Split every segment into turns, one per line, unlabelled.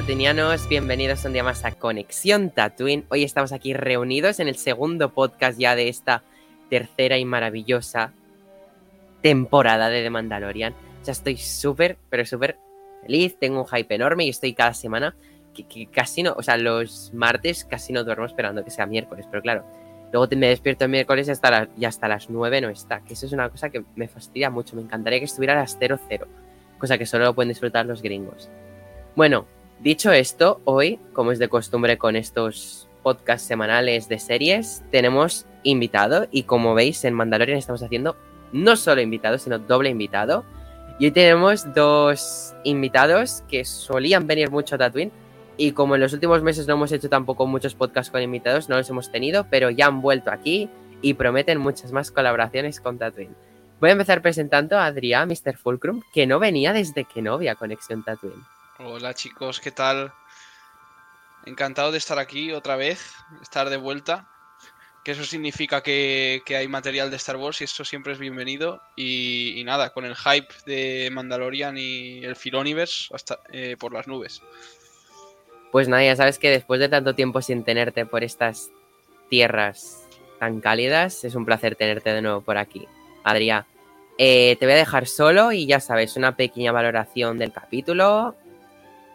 Tatunianos. Bienvenidos un día más a Conexión Tatooine. Hoy estamos aquí reunidos en el segundo podcast ya de esta tercera y maravillosa temporada de The Mandalorian. Ya estoy súper, pero súper feliz. Tengo un hype enorme y estoy cada semana que, casi no, o sea, los martes casi no duermo esperando que sea miércoles, pero claro. Luego me despierto el miércoles y hasta, la- y hasta las 9 no está. Que eso es una cosa que me fastidia mucho. Me encantaría que estuviera a las 00. Cosa que solo lo pueden disfrutar los gringos. Bueno, dicho esto, hoy, como es de costumbre con estos podcasts semanales de series, tenemos invitado y como veis en Mandalorian estamos haciendo no solo invitado, sino doble invitado. Y hoy tenemos dos invitados que solían venir mucho a Tatooine y como en los últimos meses no hemos hecho tampoco muchos podcasts con invitados, no los hemos tenido, pero ya han vuelto aquí y prometen muchas más colaboraciones con Tatooine. Voy a empezar presentando a Adrián, Mr. Fulcrum, que no venía desde que no había Conexión Tatooine.
Hola chicos, ¿qué tal? Encantado de estar aquí otra vez, estar de vuelta. Que eso significa que, que hay material de Star Wars y eso siempre es bienvenido. Y, y nada, con el hype de Mandalorian y el Filoniverse hasta eh, por las nubes.
Pues nada, ya sabes que después de tanto tiempo sin tenerte por estas tierras tan cálidas, es un placer tenerte de nuevo por aquí. Adrián, eh, te voy a dejar solo y ya sabes, una pequeña valoración del capítulo,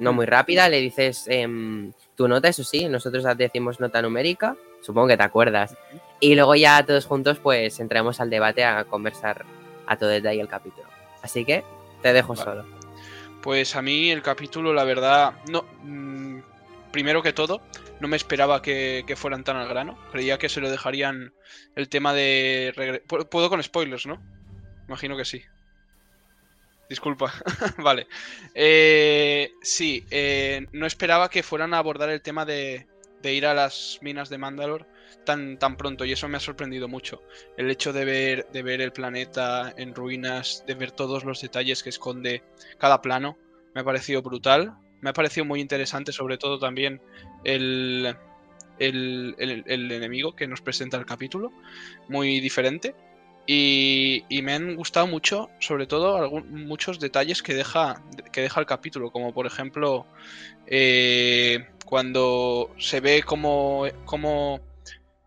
no muy rápida, le dices em, tu nota, eso sí, nosotros decimos nota numérica, supongo que te acuerdas. Y luego ya todos juntos pues entramos al debate a conversar a todo detalle el capítulo. Así que te dejo
Vale.
solo.
Pues a mí el capítulo, la verdad, no. mm, primero que todo, no me esperaba que, que fueran tan al grano. Creía que se lo dejarían el tema de. Puedo con spoilers, ¿no? Imagino que sí. Disculpa. vale. Eh, sí, eh, no esperaba que fueran a abordar el tema de, de ir a las minas de Mandalor tan, tan pronto y eso me ha sorprendido mucho. El hecho de ver, de ver el planeta en ruinas, de ver todos los detalles que esconde cada plano, me ha parecido brutal. Me ha parecido muy interesante, sobre todo también el, el, el- el enemigo que nos presenta el capítulo, muy diferente. Y, me han gustado mucho, sobre todo, algún- muchos detalles que deja, que deja el capítulo, como por ejemplo eh, cuando se ve cómo, cómo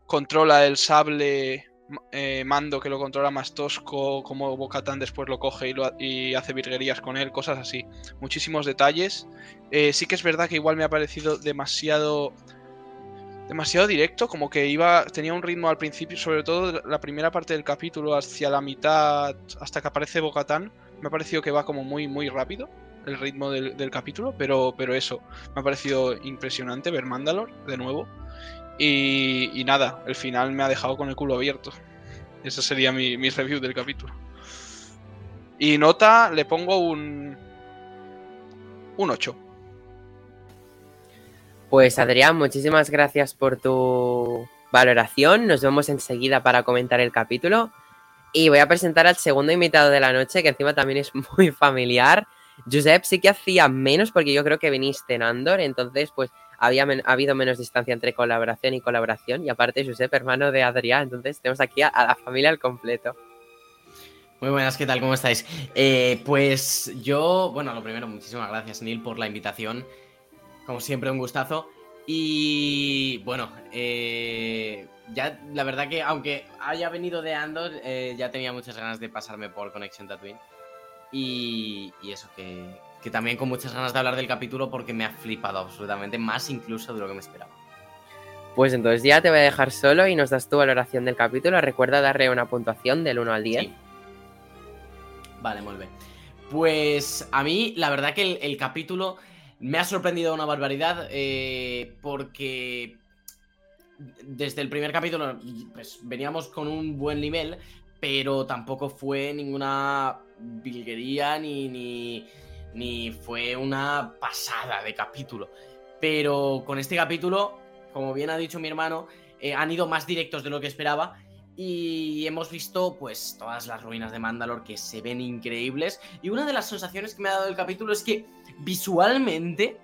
controla el sable eh, Mando, que lo controla más tosco, como Bocatan después lo coge y, lo y hace virguerías con él, cosas así. Muchísimos detalles. Eh, sí que es verdad que igual me ha parecido demasiado demasiado directo, como que iba tenía un ritmo al principio, sobre todo la primera parte del capítulo hacia la mitad hasta que aparece Bocatan, me ha parecido que va como muy muy rápido el ritmo del, del capítulo, pero pero eso, me ha parecido impresionante ver Mandalor de nuevo. Y, y nada, el final me ha dejado con el culo abierto. Esa sería mi, mi review del capítulo. Y nota, le pongo un. Un 8.
Pues Adrián, muchísimas gracias por tu valoración. Nos vemos enseguida para comentar el capítulo. Y voy a presentar al segundo invitado de la noche, que encima también es muy familiar. Josep sí que hacía menos porque yo creo que viniste en Andor, entonces pues había ha habido menos distancia entre colaboración y colaboración. Y aparte Josep, hermano de Adrián, entonces tenemos aquí a, a la familia al completo.
Muy buenas, ¿qué tal? ¿Cómo estáis? Eh, pues yo, bueno, lo primero, muchísimas gracias, Neil, por la invitación. Como siempre, un gustazo. Y bueno, eh, ya la verdad que aunque haya venido de Andor, eh, ya tenía muchas ganas de pasarme por Conexión Tatooine. Y, y eso, que, que también con muchas ganas de hablar del capítulo porque me ha flipado absolutamente, más incluso de lo que me esperaba.
Pues entonces ya te voy a dejar solo y nos das tu valoración del capítulo. Recuerda darle una puntuación del 1 al 10.
Sí. Vale, muy bien. Pues a mí, la verdad que el, el capítulo me ha sorprendido una barbaridad eh, porque desde el primer capítulo pues, veníamos con un buen nivel, pero tampoco fue ninguna vilguería ni, ni, ni fue una pasada de capítulo. Pero con este capítulo, como bien ha dicho mi hermano, eh, han ido más directos de lo que esperaba. Y hemos visto pues todas las ruinas de Mandalor que se ven increíbles. Y una de las sensaciones que me ha dado el capítulo es que visualmente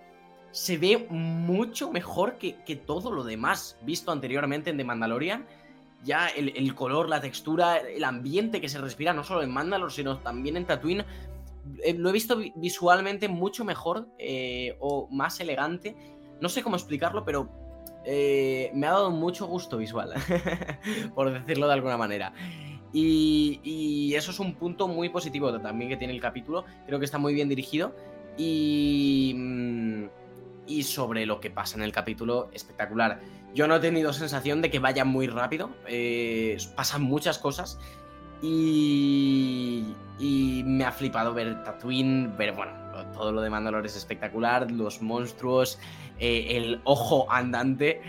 se ve mucho mejor que, todo lo demás visto anteriormente en The Mandalorian. Ya el, color, la textura, el ambiente que se respira, no solo en Mandalore, sino también en Tatooine, eh, lo he visto visualmente mucho mejor eh, o más elegante. No sé cómo explicarlo, pero eh, me ha dado mucho gusto visual, por decirlo de alguna manera. Y, y, eso es un punto muy positivo también que tiene el capítulo. Creo que está muy bien dirigido. Y, mm, y sobre lo que pasa en el capítulo, espectacular. Yo no he tenido sensación de que vaya muy rápido, eh, pasan muchas cosas y, y me ha flipado ver Tatooine, ver, bueno, todo lo de Mandalore es espectacular, los monstruos, eh, el ojo andante,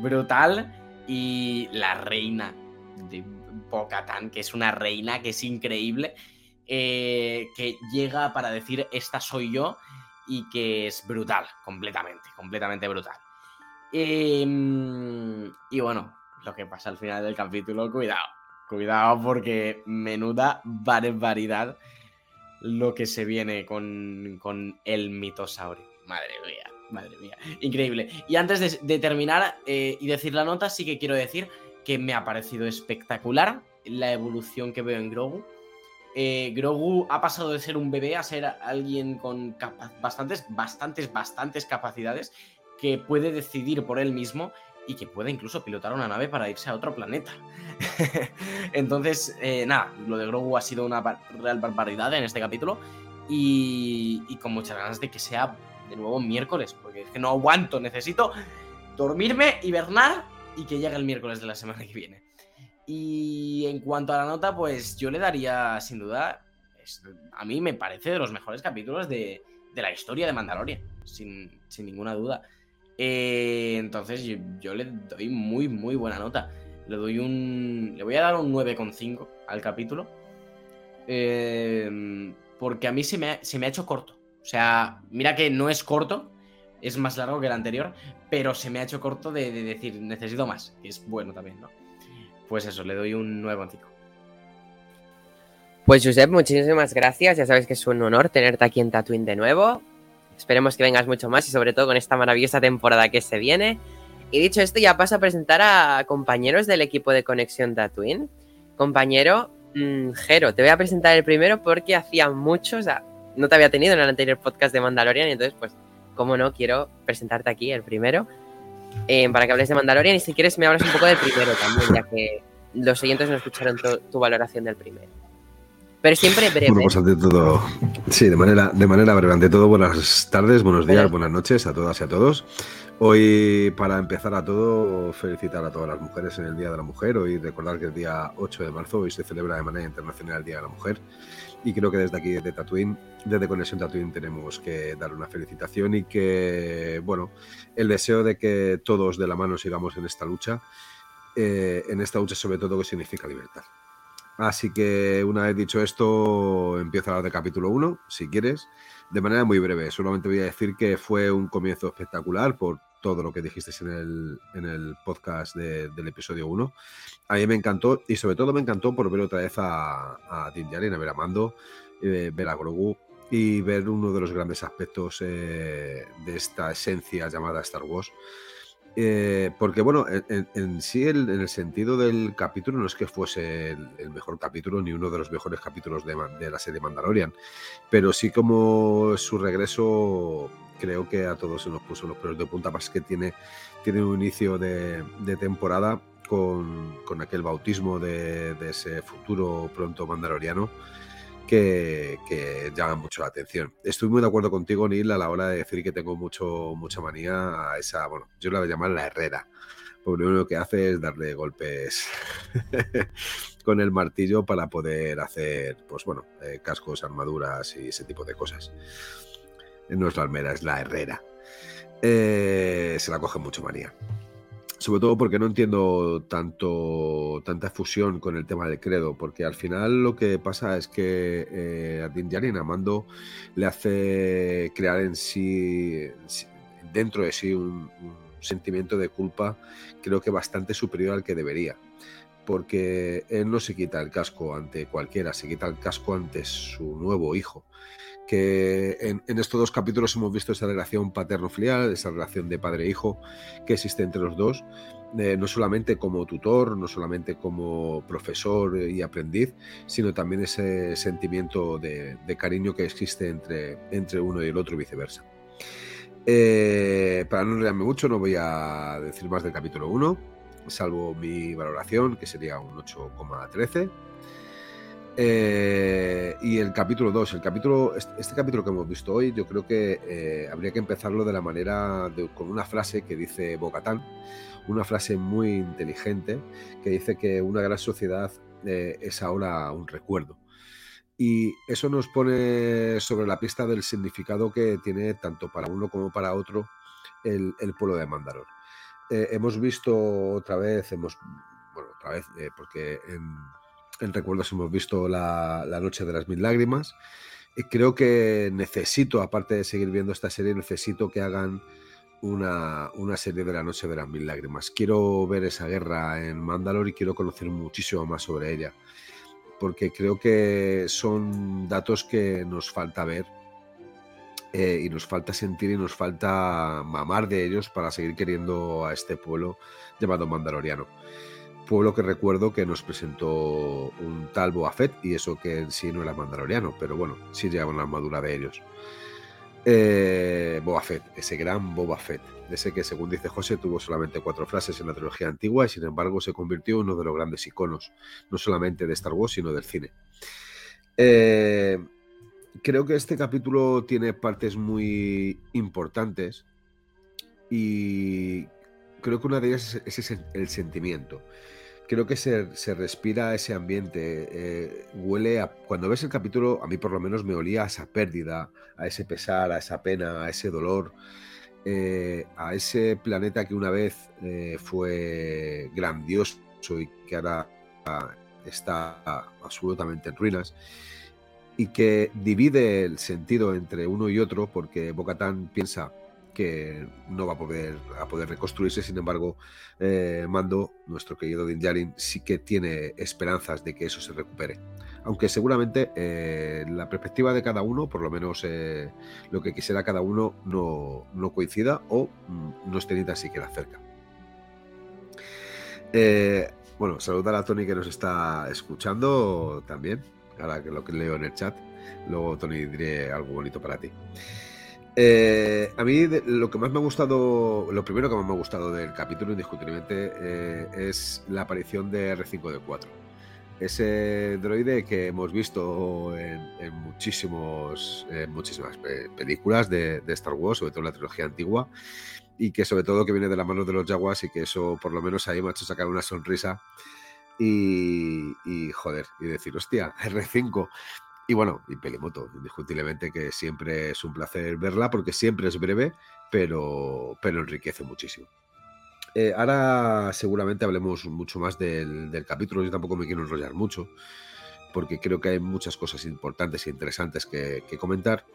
brutal, y la reina de Bo-Katan, que es una reina que es increíble, eh, que llega para decir, esta soy yo, y que es brutal, completamente, completamente brutal. Em, y bueno, lo que pasa al final del capítulo, cuidado, cuidado porque menuda barbaridad lo que se viene con, con el mitosaurio. Madre mía, madre mía, increíble. Y antes de, terminar eh, y decir la nota, sí que quiero decir que me ha parecido espectacular la evolución que veo en Grogu eh, Grogu ha pasado de ser un bebé a ser alguien con bastantes, bastantes, bastantes capacidades que puede decidir por él mismo y que puede incluso pilotar una nave para irse a otro planeta. Entonces, eh, nada, lo de Grogu ha sido una real barbaridad en este capítulo y, y con muchas ganas de que sea de nuevo miércoles, porque es que no aguanto, necesito dormirme, hibernar y que llegue el miércoles de la semana que viene. Y en cuanto a la nota, pues yo le daría, sin duda, a mí me parece de los mejores capítulos de, la historia de Mandalorian, sin, ninguna duda. Eh, entonces yo, le doy muy, muy buena nota. Le doy un. Le voy a dar un 9,5 al capítulo. Eh, porque a mí se me, ha, hecho corto. O sea, mira que no es corto, es más largo que el anterior, pero se me ha hecho corto de, de decir necesito más, que es bueno también, ¿no? pues eso, le doy un 9,5.
Pues Josep, muchísimas gracias. Ya sabes que es un honor tenerte aquí en Tatooine de nuevo. Esperemos que vengas mucho más y sobre todo con esta maravillosa temporada que se viene. Y dicho esto, ya paso a presentar a compañeros del equipo de Conexión Tatooine. Compañero mm, Jero, te voy a presentar el primero porque hacía mucho, o sea, no te había tenido en el anterior podcast de Mandalorian y entonces, pues, como no, quiero presentarte aquí el primero. Eh, para que hables de Mandalorian y si quieres me hablas un poco del primero también, ya que los siguientes no escucharon tu valoración del primero. Pero siempre breve.
Bueno, pues ante todo, sí, de manera, de manera breve. Ante todo, buenas tardes, buenos días, buenas noches a todas y a todos. Hoy, para empezar a todo, felicitar a todas las mujeres en el Día de la Mujer. Hoy recordar que el día 8 de marzo hoy se celebra de manera internacional el Día de la Mujer. Y creo que desde aquí, de Tatooine, desde Conexión Tatooine, tenemos que dar una felicitación y que, bueno, el deseo de que todos de la mano sigamos en esta lucha, eh, en esta lucha sobre todo que significa libertad. Así que una vez dicho esto, empiezo a hablar de capítulo 1, si quieres, de manera muy breve. Solamente voy a decir que fue un comienzo espectacular por todo lo que dijiste en el, en el podcast del episodio 1. A mí me encantó y sobre todo me encantó por ver otra vez a, a Djarin, a ver a Mando, eh, ver a Grogu y ver uno de los grandes aspectos eh, de esta esencia llamada Star Wars. Eh, porque bueno, en, sí, en el sentido del capítulo, no es que fuese el, mejor capítulo ni uno de los mejores capítulos de, de, la serie Mandalorian, pero sí como su regreso creo que a todos se nos puso los pelos de punta, más que tiene, tiene un inicio de, temporada con, aquel bautismo de, ese futuro pronto mandaloriano que, que, llama mucho la atención. Estoy muy de acuerdo contigo, Neil, a la hora de decir que tengo mucho, mucha manía a esa, bueno, yo la voy a llamar la herrera. Porque lo único que hace es darle golpes con el martillo para poder hacer, pues bueno, eh, cascos, armaduras y ese tipo de cosas no es la almera, es la herrera. Eh, se la coge mucho María. Sobre todo porque no entiendo tanto tanta fusión con el tema del credo, porque al final lo que pasa es que eh, a Din Djarin Amando le hace crear en sí, dentro de sí un, sentimiento de culpa, creo que bastante superior al que debería, porque él no se quita el casco ante cualquiera, se quita el casco ante su nuevo hijo que en, estos dos capítulos hemos visto esa relación paterno-filial, esa relación de padre-hijo que existe entre los dos, eh, no solamente como tutor, no solamente como profesor y aprendiz, sino también ese sentimiento de, cariño que existe entre, entre uno y el otro viceversa. Eh, para no enredarme mucho, no voy a decir más del capítulo 1, salvo mi valoración, que sería un 8,13 eh, y el capítulo 2, el capítulo, este, capítulo que hemos visto hoy, yo creo que eh, habría que empezarlo de la manera, con una frase que dice Bocatán, una frase muy inteligente, que dice que una gran sociedad eh, es ahora un recuerdo. Y eso nos pone sobre la pista del significado que tiene tanto para uno como para otro el, pueblo de Mandalor. hemos visto otra vez, hemos, bueno, otra vez, porque en en recuerdos hemos visto la, Noche de las Mil Lágrimas. Y creo que necesito, aparte de seguir viendo esta serie, necesito que hagan una, serie de la Noche de las Mil Lágrimas. Quiero ver esa guerra en Mandalore y quiero conocer muchísimo más sobre ella. Porque creo que son datos que nos falta ver eh, y nos falta sentir y nos falta mamar de ellos para seguir queriendo a este pueblo llamado Mandaloriano pueblo que recuerdo que nos presentó un tal Boa Fett, y eso que en sí no era mandaloriano, pero bueno, sí llevaba una armadura de ellos. Eh, Boba ese gran Boba Fett, ese que según dice José tuvo solamente cuatro frases en la trilogía antigua y sin embargo se convirtió en uno de los grandes iconos, no solamente de Star Wars, sino del cine. Eh, creo que este capítulo tiene partes muy importantes y creo que una de ellas es, el sentimiento creo que se, respira ese ambiente. Eh, huele a. Cuando ves el capítulo, a mí por lo menos me olía a esa pérdida, a ese pesar, a esa pena, a ese dolor, eh, a ese planeta que una vez eh, fue grandioso y que ahora está absolutamente en ruinas. Y que divide el sentido entre uno y otro, porque Bocatán piensa que no va a poder, a poder reconstruirse. Sin embargo, eh, Mando, nuestro querido Din Djarin, sí que tiene esperanzas de que eso se recupere. Aunque seguramente eh, la perspectiva de cada uno, por lo menos eh, lo que quisiera cada uno, no, no coincida o mm, no esté ni tan siquiera cerca. bueno, saludar a Tony que nos está escuchando también, ahora que lo que leo en el chat. Luego, Tony, diré algo bonito para ti. Eh, a mí lo que más me ha gustado, lo primero que más me ha gustado del capítulo indiscutiblemente eh, es la aparición de R5D4. Ese droide que hemos visto en, muchísimos, muchísimas películas de, Star Wars, sobre todo en la trilogía antigua, y que sobre todo que viene de la mano de los Jaguars y que eso por lo menos ahí me ha hecho sacar una sonrisa y, y joder, y decir, hostia, R5. Y bueno, y Pelimoto, indiscutiblemente que siempre es un placer verla porque siempre es breve, pero, pero enriquece muchísimo. Eh, ahora seguramente hablemos mucho más del, capítulo, yo tampoco me quiero enrollar mucho, porque creo que hay muchas cosas importantes e interesantes que, comentar.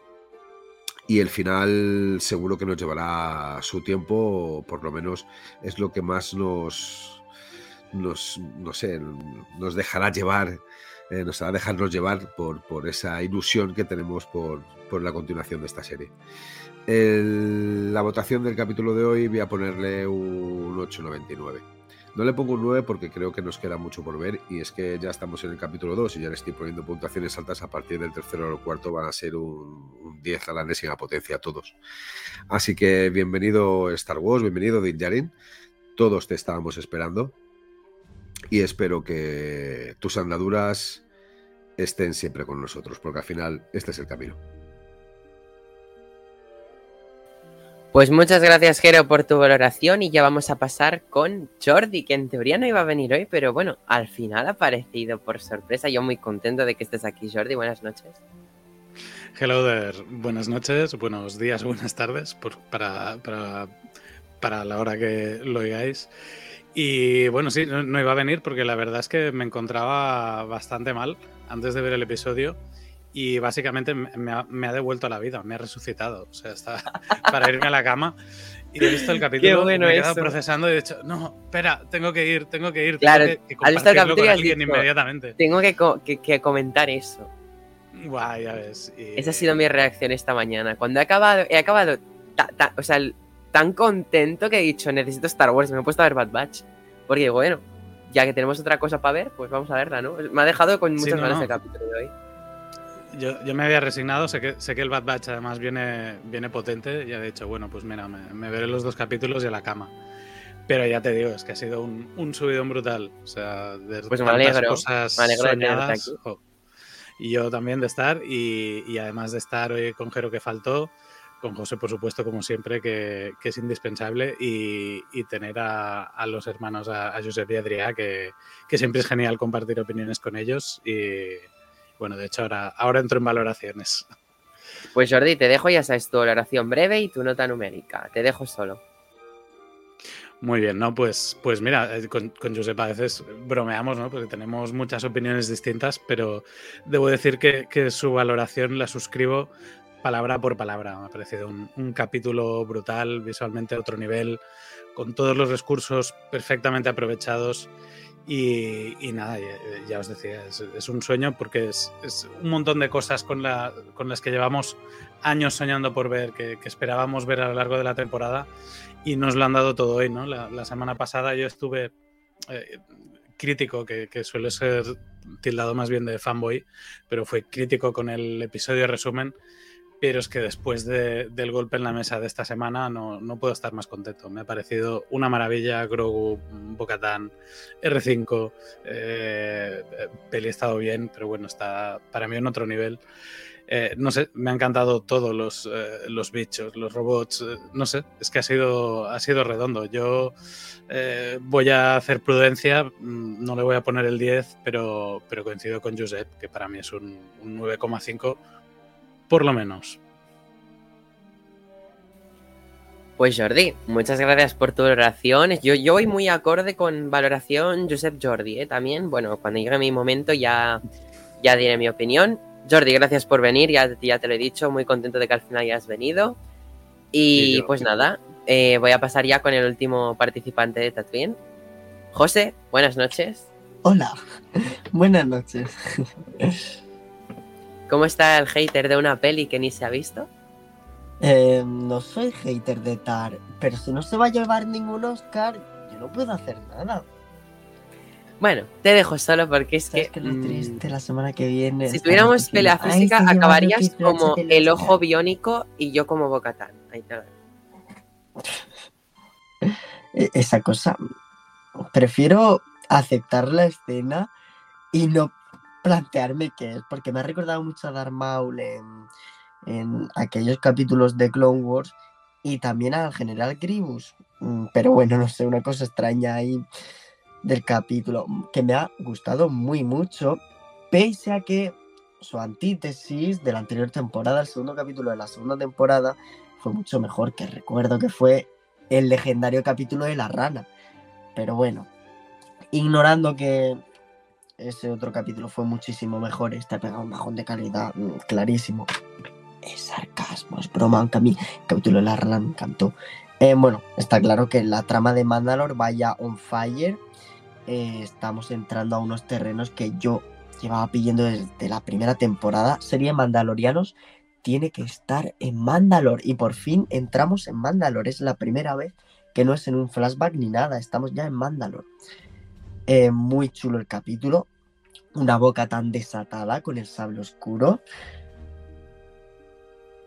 Y el final seguro que nos llevará su tiempo, por lo menos es lo que más nos, nos no sé, nos dejará llevar eh, nos hará dejarnos llevar por, por, esa ilusión que tenemos por, por la continuación de esta serie. la votación del capítulo de hoy voy a ponerle un 8,99. No le pongo un 9 porque creo que nos queda mucho por ver y es que ya estamos en el capítulo 2 y ya le estoy poniendo puntuaciones altas a partir del tercero o cuarto van a ser un, 10 a la enésima potencia todos. Así que bienvenido Star Wars, bienvenido Din Djarin. Todos te estábamos esperando y espero que tus andaduras estén siempre con nosotros, porque al final este es el camino.
Pues muchas gracias, Jero, por tu valoración y ya vamos a pasar con Jordi, que en teoría no iba a venir hoy, pero bueno, al final ha aparecido por sorpresa. Yo muy contento de que estés aquí, Jordi. Buenas noches.
Hello there. Buenas noches, buenos días, buenas tardes para, para la hora que lo oigáis. Y bueno, sí, no, iba a venir porque la verdad es que me encontraba bastante mal antes de ver el episodio y básicamente me ha, me ha devuelto a la vida, me ha resucitado. O sea, está para irme a la cama y he visto el capítulo, me he quedado procesando y he dicho, no, espera, tengo que ir, tengo que ir.
Claro,
tengo que,
has visto el capítulo y dicho,
inmediatamente.
Tengo que, que, comentar eso.
Guay, ya ves.
Esa ha sido mi reacción esta mañana. Cuando he acabado, he acabado, o sea, tan contento que he dicho, necesito Star Wars, me he puesto a ver Bad Batch. Porque bueno, ya que tenemos otra cosa para ver, pues vamos a verla, ¿no? Me ha dejado con muchas ganas el capítulo de hoy.
Yo, yo, me había resignado, sé que, sé que el Bad Batch además viene, viene potente, ya de hecho, bueno, pues mira, me, veré los dos capítulos y a la cama. Pero ya te digo, es que ha sido un, un subidón brutal. O sea, de
pues me alegro, cosas me alegro soñadas,
y yo también de estar, y, y, además de estar hoy con Jero que faltó, con José, por supuesto, como siempre, que, que es indispensable, y, y tener a, a, los hermanos, a, a Josep y Adrià, que, que siempre es genial compartir opiniones con ellos. Y, bueno, de hecho, ahora, ahora entro en valoraciones.
Pues Jordi, te dejo, ya sabes, tu valoración breve y tu nota numérica. Te dejo solo.
Muy bien, ¿no? Pues, pues mira, eh, con, con Josep a veces bromeamos, ¿no? Porque tenemos muchas opiniones distintas, pero debo decir que, que su valoración la suscribo palabra por palabra. Me ha parecido un, un capítulo brutal, visualmente a otro nivel, con todos los recursos perfectamente aprovechados y, nada, ya, os decía, es, un sueño porque es, un montón de cosas con, la, con, las que llevamos años soñando por ver, que, esperábamos ver a lo largo de la temporada y nos lo han dado todo hoy, ¿no? La, semana pasada yo estuve eh, crítico, que, que, suele ser tildado más bien de fanboy, pero fue crítico con el episodio resumen pero es que después de, del golpe en la mesa de esta semana no, no, puedo estar más contento. Me ha parecido una maravilla Grogu, Bocatán, R5, eh, peli ha estado bien, pero bueno, está para mí en otro nivel. Eh, no sé, me han encantado todos los, eh, los bichos, los robots, eh, no sé, es que ha sido, ha sido redondo. Yo voy a hacer prudencia, mm, no le voy a poner el 10, pero, pero coincido con Josep, que para mí es un, un 9,5 por lo menos.
Pues Jordi, muchas gracias por tu valoración. Yo, yo voy muy acorde con valoración Josep Jordi, ¿eh? también. Bueno, cuando llegue mi momento ya, ya diré mi opinión. Jordi, gracias por venir, ya, ya te lo he dicho, muy contento de que al final hayas venido. Y pues nada, eh, voy a pasar ya con el último participante de Tatooine. José, buenas noches.
Hola, buenas noches.
¿Cómo está el hater de una peli que ni se ha visto?
Eh, no soy hater de Tar, pero si no se va a llevar ningún Oscar, yo no puedo hacer nada.
Bueno, te dejo solo porque es que.
que lo triste la semana que viene.
Si tuviéramos pelea física, acabarías como el ojo biónico y yo como Bocatán. Ahí te
e-, Esa cosa. Prefiero aceptar la escena y no plantearme qué es, porque me ha recordado mucho a Darth Maul en, en aquellos capítulos de Clone Wars y también al general Grievous. Mm, pero bueno, no sé, una cosa extraña ahí del capítulo que me ha gustado muy mucho, pese a que su antítesis de la anterior temporada, el segundo capítulo de la segunda temporada, fue mucho mejor que recuerdo que fue el legendario capítulo de la rana. Pero bueno, ignorando que ese otro capítulo fue muchísimo mejor. Está pegado un bajón de calidad mm, clarísimo. Es sarcasmo, es broma, aunque a mí el capítulo de la rana me encantó. Eh, bueno, está claro que la trama de Mandalore vaya on fire. Eh, estamos entrando a unos terrenos que yo llevaba pidiendo desde la primera temporada. Serie Mandalorianos tiene que estar en Mandalore y por fin entramos en Mandalore. Es la primera vez que no es en un flashback ni nada, estamos ya en Mandalore. Eh, muy chulo el capítulo. Una boca tan desatada con el sable oscuro.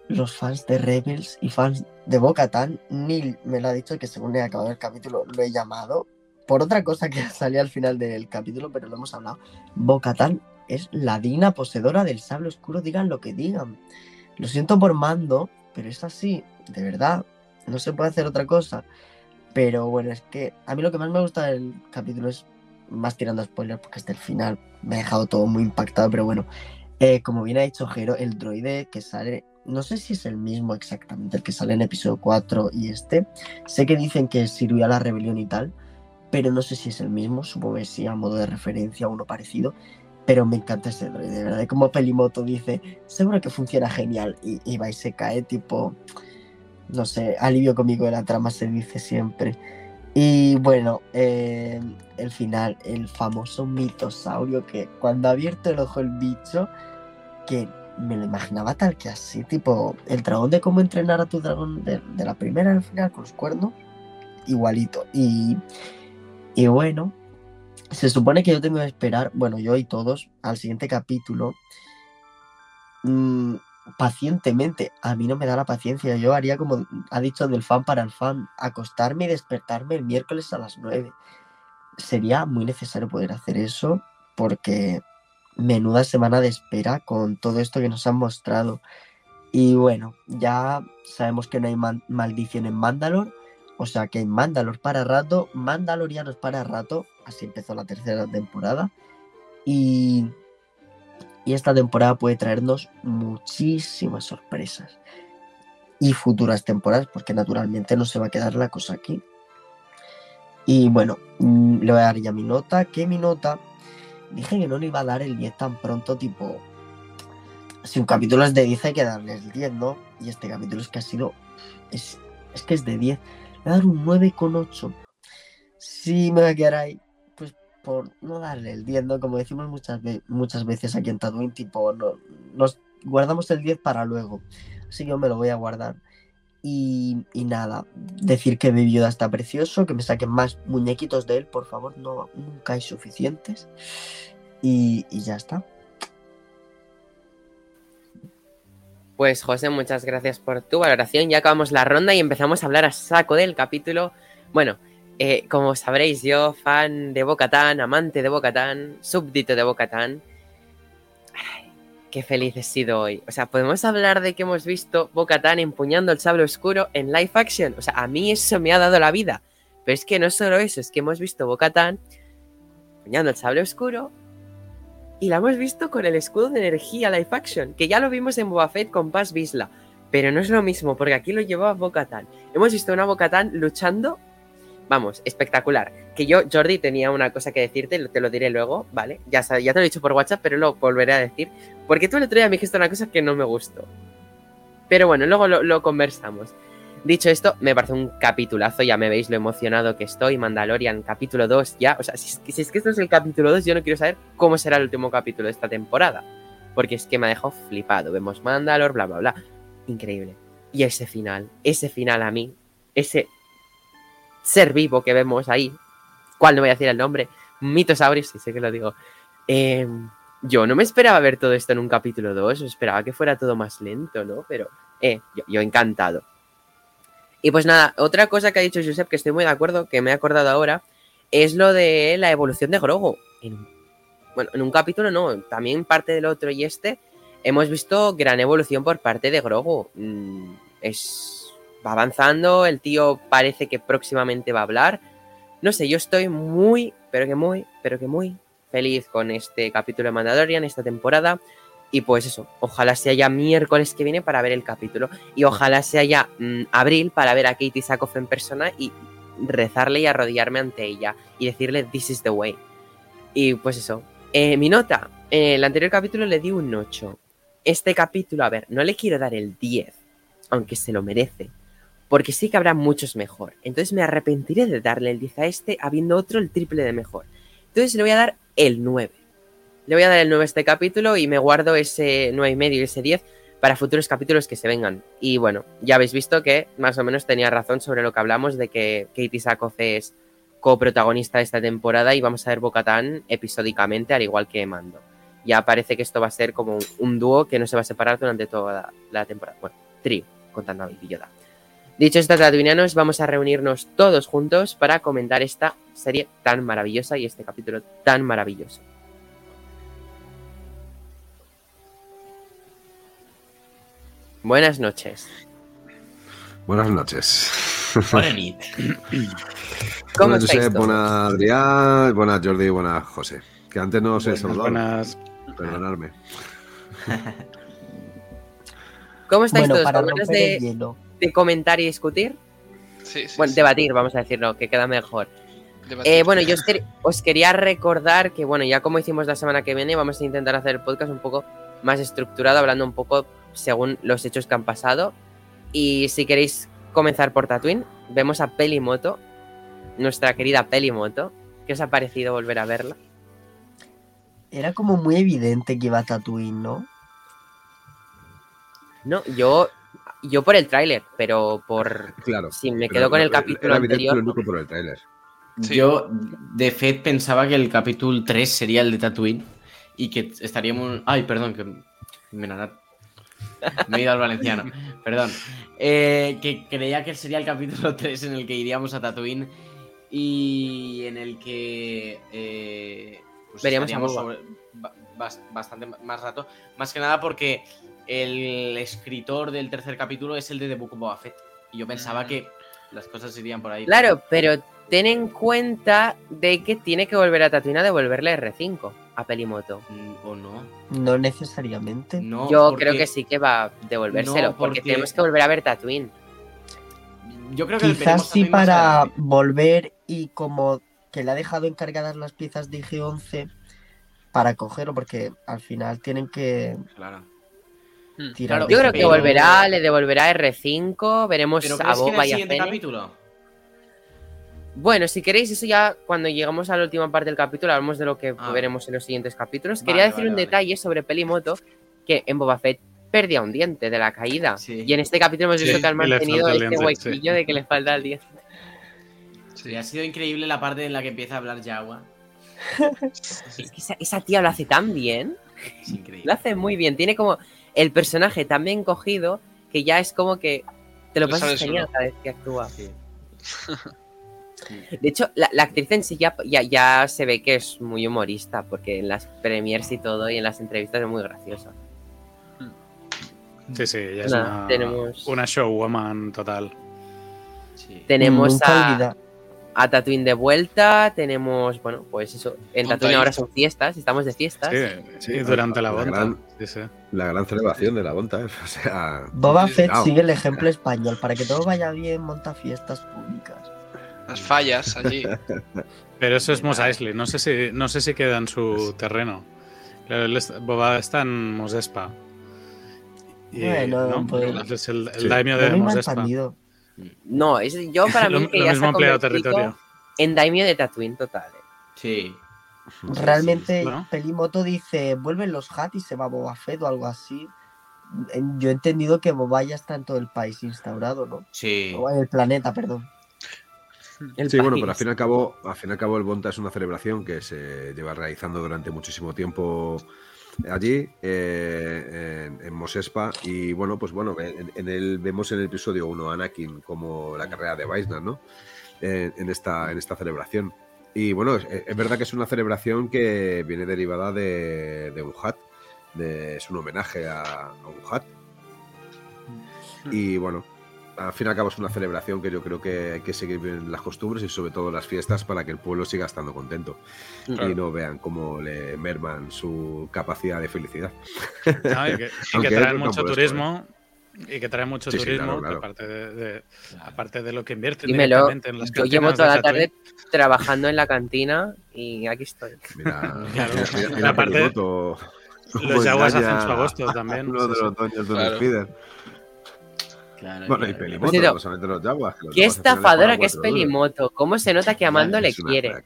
Los fans de Rebels y fans de Boca Tan, Neil me lo ha dicho que según he acabado el capítulo lo he llamado. Por otra cosa que salía al final del capítulo, pero lo hemos hablado. Boca Tan es la digna poseedora del sable oscuro, digan lo que digan. Lo siento por mando, pero es así, de verdad. No se puede hacer otra cosa. Pero bueno, es que a mí lo que más me gusta del capítulo es más tirando a spoilers porque hasta el final me ha dejado todo muy impactado, pero bueno, eh, como bien ha dicho Jero, el droide que sale no sé si es el mismo exactamente, el que sale en episodio 4 y este. Sé que dicen que sirvió a la rebelión y tal, pero no sé si es el mismo, supongo que sí, a modo de referencia, uno parecido. Pero me encanta ese droide, de verdad. Como Pelimoto dice, seguro que funciona genial. Y, y va y se cae, tipo, no sé, alivio conmigo de la trama se dice siempre. Y bueno, eh, el final, el famoso mitosaurio que cuando ha abierto el ojo el bicho, que me lo imaginaba tal que así, tipo el dragón de cómo entrenar a tu dragón de, de la primera al final con los cuernos, igualito. Y, y bueno, se supone que yo tengo que esperar, bueno, yo y todos, al siguiente capítulo. mm, pacientemente. A mí no me da la paciencia. Yo haría como ha dicho del fan para el fan, acostarme y despertarme el miércoles a las 9. Sería muy necesario poder hacer eso porque menuda semana de espera con todo esto que nos han mostrado. Y bueno, ya sabemos que no hay maldición en Mandalor, o sea que hay Mandalor para rato, Mandalorianos para rato, así empezó la tercera temporada. Y, y esta temporada puede traernos muchísimas sorpresas. Y futuras temporadas, porque naturalmente no se va a quedar la cosa aquí. Y bueno, mm, le voy a dar ya mi nota, que mi nota dije que no le iba a dar el 10 tan pronto, tipo. Si un capítulo es de 10, hay que darle el 10, ¿no? Y este capítulo es que ha sido. Es, es que es de 10. Le voy a dar un 9,8. Sí, me voy a quedar ahí. Por no darle el 10, ¿no? Como decimos muchas, muchas veces aquí en Tatooine, tipo, no, nos guardamos el 10 para luego. Así que yo me lo voy a guardar. Y, y nada, decir que Baby Yoda está precioso, que me saquen más muñequitos de él, por favor, no, nunca hay suficientes. Y, y ya está.
Pues José, muchas gracias por tu valoración. Ya acabamos la ronda y empezamos a hablar a saco del capítulo. Bueno, eh, como sabréis, yo, fan de Bocatán, amante de Bocatán, súbdito de Bocatán. Qué feliz he sido hoy. O sea, podemos hablar de que hemos visto Bocatán empuñando el sable oscuro en live action. O sea, a mí eso me ha dado la vida. Pero es que no solo eso, es que hemos visto Bocatán empuñando el sable oscuro y la hemos visto con el escudo de energía live action, que ya lo vimos en Boba Fett con Paz Visla. Pero no es lo mismo, porque aquí lo llevaba Bocatán. Hemos visto una Bocatán luchando, vamos, espectacular. Que yo, Jordi, tenía una cosa que decirte, te lo diré luego, ¿vale? Ya, ya te lo he dicho por WhatsApp, pero lo volveré a decir. Porque tú el otro día me dijiste una cosa que no me gustó. Pero bueno, luego lo, lo conversamos. Dicho esto, me parece un capitulazo, ya me veis lo emocionado que estoy. Mandalorian, capítulo 2, ya. O sea, si es, que- si es que esto es el capítulo 2, yo no quiero saber cómo será el último capítulo de esta temporada. Porque es que me ha dejado flipado. Vemos Mandalor, bla, bla, bla. Increíble. Y ese final, ese final a mí, ese ser vivo que vemos ahí, cuál no voy a decir el nombre, Mitosaurus, sí sé que lo digo. Eh, yo no me esperaba ver todo esto en un capítulo 2, esperaba que fuera todo más lento, ¿no? Pero, eh, yo, yo encantado. Y pues nada, otra cosa que ha dicho Josep, que estoy muy de acuerdo, que me he acordado ahora, es lo de la evolución de Grogu. En, bueno, en un capítulo no, también parte del otro y este, hemos visto gran evolución por parte de Grogu. Mm, es, va avanzando, el tío parece que próximamente va a hablar. No sé, yo estoy muy, pero que muy, pero que muy feliz con este capítulo de Mandalorian, esta temporada. Y pues eso, ojalá sea ya miércoles que viene para ver el capítulo. Y ojalá sea ya mm, abril para ver a Katie Sackhoff en persona y rezarle y arrodillarme ante ella y decirle This is the way. Y pues eso. Eh, mi nota. eh, el anterior capítulo le di un 8. Este capítulo, a ver, no le quiero dar el 10, aunque se lo merece. Porque sí que habrá muchos mejor. Entonces me arrepentiré de darle el 10 a este, habiendo otro el triple de mejor. Entonces le voy a dar el 9. Le voy a dar el 9 a este capítulo y me guardo ese 9 y medio y ese 10 para futuros capítulos que se vengan. Y bueno, ya habéis visto que más o menos tenía razón sobre lo que hablamos de que Katie Sackhoff es coprotagonista de esta temporada y vamos a ver Bocatán episódicamente, al igual que Mando. Ya parece que esto va a ser como un, dúo que no se va a separar durante toda la, la temporada. Bueno, trío, contando a Baby Yoda. Dicho esto, tatuinianos, vamos a reunirnos todos juntos para comentar esta serie tan maravillosa y este capítulo tan maravilloso. Buenas noches.
Buenas noches.
Buena nit.
¿Cómo
buenas Josep, buenas Adrián, buenas Jordi, buenas José. Que antes no os he
Buenas,
saludado.
buenas.
Perdonadme.
¿Cómo estáis
Bueno,
todos?
para
¿Con ganas
el hielo.
De comentar y discutir?
Sí, sí,
Bueno,
sí.
debatir, vamos a decirlo, que queda mejor. Eh, bueno, yo os, quer- os quería recordar que, bueno, ya como hicimos la semana que viene, vamos a intentar hacer el podcast un poco más estructurado, hablando un poco según los hechos que han pasado. Y si queréis comenzar por Tatooine, vemos a Pelimoto, nuestra querida Pelimoto. ¿Qué os ha parecido volver a verla?
Era como muy evidente que iba a Tatooine, ¿no?
No, yo, yo por el tráiler, pero por...
Claro.
Si me quedo con el capítulo
era
anterior...
por el tráiler.
Sí.
Yo, de Fed, pensaba que el capítulo 3 sería el de Tatooine y que estaríamos. Ay, perdón, que. Me, nada- me he ido al valenciano. Perdón. Eh, que creía que sería el capítulo 3 en el que iríamos a Tatooine y en el que. eh, pues
Veríamos
sobre- ba- bas- bastante más rato. Más que nada porque el escritor del tercer capítulo es el de The Book of Boba Fett. Y yo pensaba
Mm.
que las cosas irían por ahí.
Claro, pero ten en cuenta de que tiene que volver a Tatooine a devolverle R5 a Pelimoto.
Mm, ¿O no?
No necesariamente.
No,
Yo
porque
creo que sí que va a devolvérselo,
No,
porque...
porque-
tenemos que volver a ver Tatooine.
Yo creo que
Quizás sí para volver y como que le ha dejado encargadas las piezas de IG-11 para cogerlo, porque al final tienen que
Claro.
Hmm.
Claro,
Yo creo que
pero-
volverá, le devolverá R5, veremos
¿Pero
a Boba
el
y a
siguiente
Fennec.
capítulo?
Bueno, si queréis, eso ya cuando lleguemos a la última parte del capítulo, hablamos de lo que
Ah.
veremos en los siguientes capítulos.
Vale,
Quería decir
vale,
un
vale.
detalle sobre Pelimoto, que en Boba Fett perdía un diente de la caída.
Sí.
Y en este capítulo hemos
Sí,
visto que han mantenido este
diente, sí.
huequillo de que le falta el diente.
Sí, ha sido increíble la parte en la que empieza a hablar Jawa.
Es que esa, esa tía lo hace tan bien.
Es increíble.
Lo hace muy bien. Tiene como el personaje tan bien cogido que ya es como que te lo
Le
pasas genial cada vez que actúa.
Sí.
De hecho, la, la actriz en sí ya, ya, ya se ve que es muy humorista, porque en las premiers y todo y en las entrevistas es muy graciosa.
Sí, sí, ya es
Nada,
una,
tenemos-
una showwoman total.
Sí.
Tenemos
Nunca
a, a Tatooine de vuelta, tenemos, bueno, pues eso, en Tatooine ahora son fiestas, estamos de fiestas.
Sí,
Sí,
durante la
la
bonta.
gran-
Sí, sí.
La gran celebración de la Bonta, ¿eh? O sea.
Boba Fett sigue el ejemplo español. Para que todo vaya bien, monta fiestas públicas.
Las fallas allí.
Pero eso es Mos Eisley. No sé si, no sé si queda en su terreno. Boba está en Mos Espa. Y,
Bueno,
¿no?
pues-
es el, el daimio de
me
Mos
he
Espa.
No, es, yo para
Lo,
mí que
lo
ya se
mismo territorio.
en Daimyo de Tatooine total. eh.
Sí.
Realmente,
¿no?
Pelimoto dice: vuelven los Hat y se va Boba Fett o algo así. Yo he entendido que Boba ya está en todo el país instaurado, ¿no?
Sí.
O en el planeta, perdón.
El
Sí, bueno, pero al fin y al cabo, al fin y al cabo el Bonta es una celebración que se lleva realizando durante muchísimo tiempo allí, eh, en, en Mos Espa, y bueno, pues bueno, en, en el, vemos en el episodio 1 a Anakin como la carrera de Weisner, ¿no? En, en esta, en esta celebración. Y bueno, es, es verdad que es una celebración que viene derivada de, de un hat, de, es un homenaje a, a un hat. Y bueno, al fin y al cabo es una celebración que yo creo que hay que seguir bien las costumbres y sobre todo las fiestas para que el pueblo siga estando contento
Claro.
y no vean cómo le merman su capacidad de felicidad.
No, y que, y que traen mucho turismo. Y que traen mucho
Sí, sí,
turismo,
claro, claro.
Aparte, de, de- aparte de lo que invierten
Dímelo,
directamente en las
yo llevo toda la tarde trabajando en la cantina y aquí estoy.
Mira,
Claro.
mira, mira, mira
Los Jaguars
engaña
hacen su agosto también.
Uno de
sí,
los
sí.
dueños de un
Claro.
Bueno, y. Pelimoto,
Pues,
no solamente los Jaguars. que los
Qué
le
estafadora que es. Pelimoto. ¿Cómo se nota que Amando le quiere?
crack.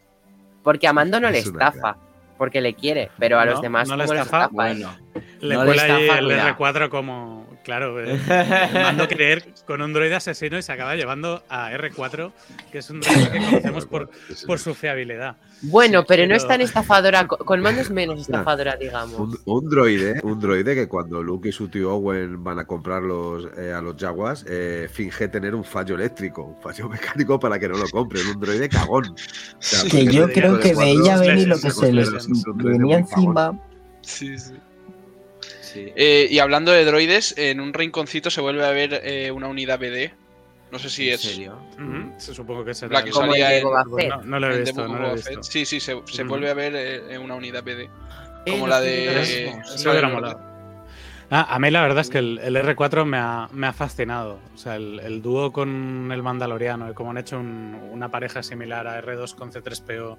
Porque Amando no le
Es una
estafa. Porque le quiere. Pero a
No,
los demás
no le
¿cómo les
estafa.
estafa?
Bueno.
Le
No le estafa,
el
cuidado.
R4 como. Claro, eh, mando creer con un droide asesino y se acaba llevando a R4, que es un droide que conocemos por, su fiabilidad.
Bueno,
Sí,
pero no es tan estafadora. co- Con mando es menos estafadora, digamos.
Un, un droide, un droide que cuando Luke y su tío Owen van a comprarlos eh, a los Jaguars, eh, finge tener un fallo eléctrico, un fallo mecánico para que no lo compren. Un droide cagón. O sea.
Que yo creo que veía venir lo que se les venía encima.
Sí, sí.
Sí.
Eh, y hablando de droides, en un rinconcito se vuelve a ver eh, una unidad BD. No sé si
¿En
es.
serio?
Se supongo que será.
La que salía
de
en-
Boba Fett.
no, no lo he visto, no he visto.
Sí, sí, se, vuelve a ver eh, una unidad BD. Como la de-
eso.
Vale,
molado. Ah, a mí la verdad es que el, R4 me ha, me ha, fascinado. O sea, el, el, dúo con el Mandaloriano y cómo han hecho un, una pareja similar a R2 con C3PO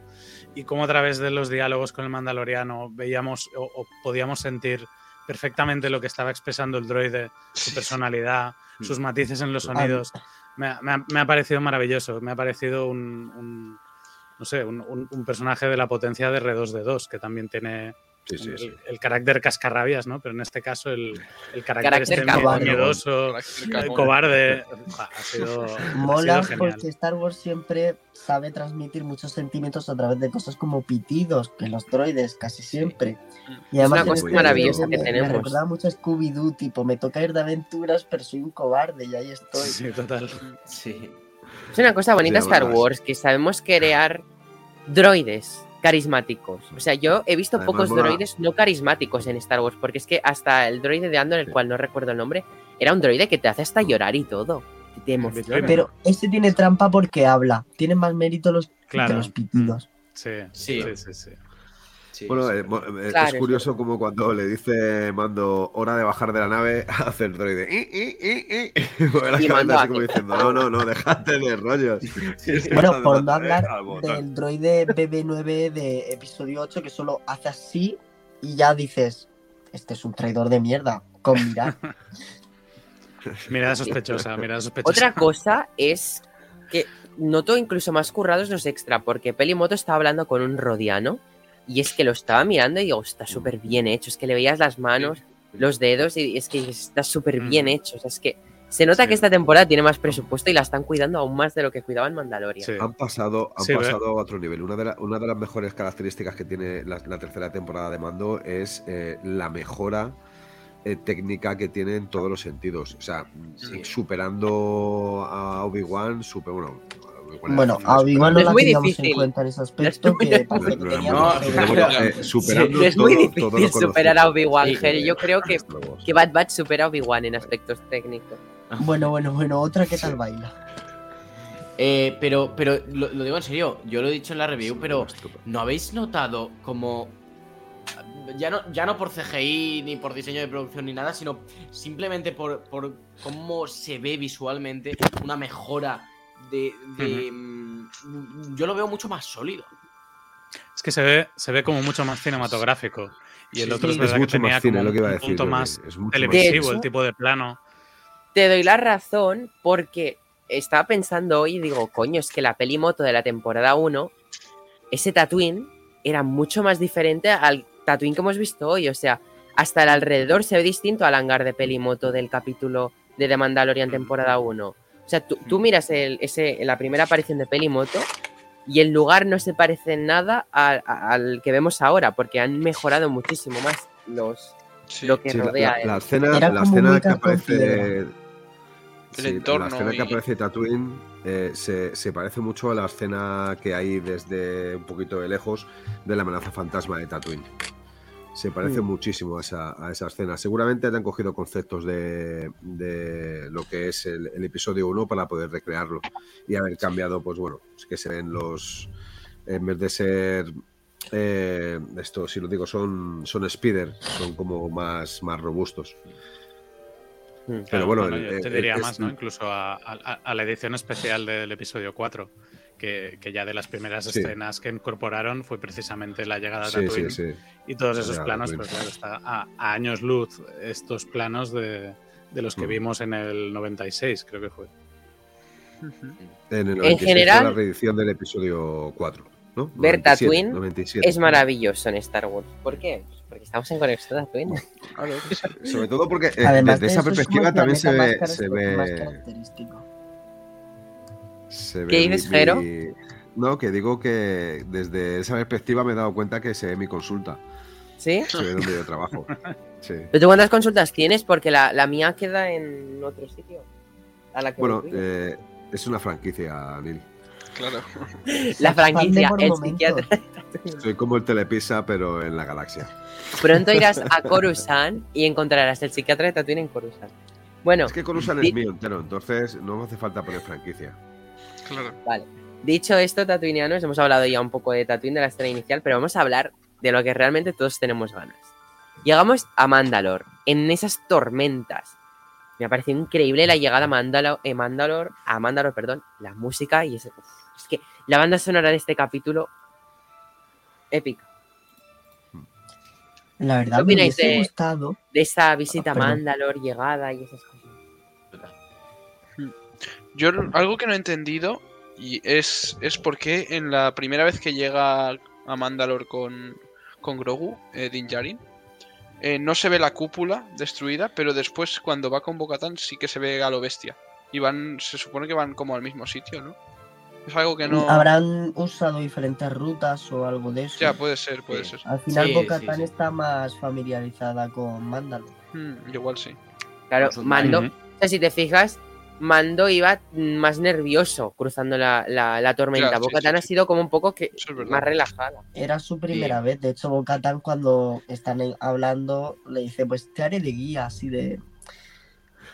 y cómo a través de los diálogos con el Mandaloriano veíamos o, o podíamos sentir perfectamente lo que estaba expresando el droide, su personalidad, sus matices en los sonidos. Me ha, parecido maravilloso. Me ha parecido un, un no sé, un, un, personaje de la potencia de R2D2, que también tiene
Sí, sí, sí.
el, el, carácter cascarrabias, ¿no? Pero en este caso el, el carácter,
Carácter
este
cabrón.
miedoso,
Carácter
cobarde, ha sido, ha
Mola
sido genial.
porque Star Wars siempre sabe transmitir muchos sentimientos a través de cosas como pitidos, que los droides casi siempre. Y
Es una cosa
este
maravillosa
me-
que
Me
tenemos.
recordaba mucho a Scooby-Doo, tipo, me toca ir de aventuras, pero soy un cobarde y ahí estoy.
Sí, total.
Sí.
Es una cosa bonita
Sí,
Star
además.
Wars, que sabemos crear droides carismáticos. O sea, yo he visto
Además,
pocos
mola-
droides no carismáticos en Star Wars, porque es que hasta el droide de Andor, el cual no recuerdo el nombre, era un droide que te hace hasta llorar y todo. que Te emociona.
Pero este tiene trampa porque habla. Tiene más mérito los,
Claro.
que los pitidos.
Sí,
Sí.
sí, sí. sí.
Sí,
Bueno,
sí.
eh, eh,
Claro,
es curioso como cuando le dice Mando hora de bajar de la nave, hace el droide. "I, i, i, i", y mueve la
Y
cabeza
Mando
así como
hace-
diciendo, no, no, no, déjate de rollos.
Bueno, por no
Eh,
hablar del droide BB9 de episodio 8 que solo hace así y ya dices, este es un traidor de mierda, con mirar.
Mirada sospechosa, mirada sospechosa.
Otra cosa es que noto incluso más currados los extra, porque Pelimoto estaba hablando con un rodiano y es que lo estaba mirando y digo, está súper bien hecho. Es que le veías las manos, los dedos y es que está súper bien
Mm.
hecho. O sea, es que se nota
Sí.
que esta temporada tiene más presupuesto y la están cuidando aún más de lo que cuidaban Mandalorian.
Sí.
Han pasado, han
Sí,
pasado a otro nivel. Una de, la- una de las mejores características que tiene la, la tercera temporada de Mando es eh, la mejora eh, técnica que tiene en todos los sentidos. O sea,
Sí.
superando a Obi-Wan, super, bueno,
Bueno, a Obi-Wan no
Es
la
muy
teníamos
difícil.
en cuenta en ese aspecto que
es muy
todo-
difícil superar a. Obi-Wan, Yo creo que, que Bad Batch supera a Obi-Wan en aspectos técnicos.
Bueno, bueno, bueno, otra que tal
Sí.
baila.
Eh, pero, pero lo, lo digo en serio, yo lo he dicho en la review, pero. ¿no habéis notado como... Ya no, ya no por CGI ni por diseño de producción ni nada, sino simplemente por, por cómo se ve visualmente una mejora de... de, mm, Yo lo veo mucho más sólido.
Es que se ve, se ve como mucho más cinematográfico. Y el
Sí,
otro
sí.
es verdad
Es
que tenía
más cine,
como
lo que iba a
un
decir.
punto
Jordi,
más
es mucho más
televisivo, el tipo de plano.
Te doy la razón porque estaba pensando hoy y digo, coño, es que la peli moto de la temporada 1, ese Tatooine era mucho más diferente al Tatooine que hemos visto hoy. O sea, hasta el alrededor se ve distinto al hangar de pelimoto del capítulo de The Mandalorian temporada 1. O sea, tú, tú miras el, ese, la primera aparición de pelimoto y el lugar no se parece en nada al que vemos ahora porque han mejorado muchísimo más los,
Sí.
lo que
Sí,
rodea
la- escena, la escena que aparece.
El entorno
La escena
y-
que aparece Tatooine eh, se, se parece mucho a la escena que hay desde un poquito de lejos de la amenaza fantasma de Tatooine. Se parece
Mm.
muchísimo a esa, a esa escena. Seguramente te han cogido conceptos de, de lo que es el, el episodio 1 para poder recrearlo y haber cambiado, pues bueno, es que se ven los. En vez de ser. Eh, esto, si lo digo, son, son speeder, son como más, más robustos.
Mm.
Pero bueno, el-
te
el-
diría
es-
más, ¿no? Incluso a, a- a la edición especial del episodio 4, que, que ya de las primeras
Sí.
escenas que incorporaron fue precisamente la llegada de
Sí,
Tatooine.
sí.
Y todos esos planos, pues claro, está a, a años luz estos planos de, de los que
Mm.
vimos en el 96, creo que fue.
En, el
En
96 fue
general-
la reedición del episodio 4, ¿no?
Ver
97,
Tatooine
97.
Es maravilloso en Star Wars. ¿Por qué? Pues porque estamos en conexión Tatooine.
Claro.
Sobre todo porque eh,
Además
desde
de
esa
es
perspectiva también se ve,
más
se
más
ve,
característico.
Se ve
¿Qué dices, Jero?
mi- No, que digo que desde esa perspectiva me he dado cuenta que se ve mi consulta,
¿Sí?
se ve donde yo trabajo. Sí.
¿Pero tú cuántas consultas tienes? Porque la, la mía queda en otro sitio. A la que
Bueno, eh, es una franquicia, Neil.
Claro.
la franquicia, el
momentos.
psiquiatra.
Soy como el Telepisa, pero en la galaxia.
Pronto irás a Coruscant y encontrarás el psiquiatra de Tatooine en Coruscant. Bueno,
Es que Coruscant es mío entero, entonces no me hace falta poner franquicia.
Claro.
Vale. Dicho esto, Tatooineanos, hemos hablado ya un poco de Tatooine de la escena inicial, pero vamos a hablar de lo que realmente todos tenemos ganas. Llegamos a Mandalor, en esas tormentas. Me ha parecido increíble la llegada a Mandalor, eh, Mandalor, a Mandalor, perdón, la música y ese, uf, es que la banda sonora de este capítulo épica.
La verdad,
¿Qué
me hubiese
de-
gustado.
De esa visita a
perdón.
Mandalor, llegada y esas cosas.
Yo algo que no he entendido y es, es por qué en la primera vez que llega a Mandalor con, con Grogu, eh, Din Djarin, eh, no se ve la cúpula destruida, pero después cuando va con Bocatan sí que se ve a lo bestia. Y van, se supone que van como al mismo sitio, ¿no? Es algo que no...
Habrán usado diferentes rutas o algo de eso.
Ya, puede ser, puede
Sí.
ser.
Al final,
Sí,
Bo-Katan
sí, sí.
está más familiarizada con Mandalor.
Hmm, igual sí.
Claro, Mando, o sea, si te fijas, Mando iba más nervioso cruzando la, la- la tormenta.
Claro, sí, sí,
ha sido como un poco que más relajada.
Era su primera vez. De hecho, Bo-Katan cuando están hablando le dice, pues te haré de guía, así de...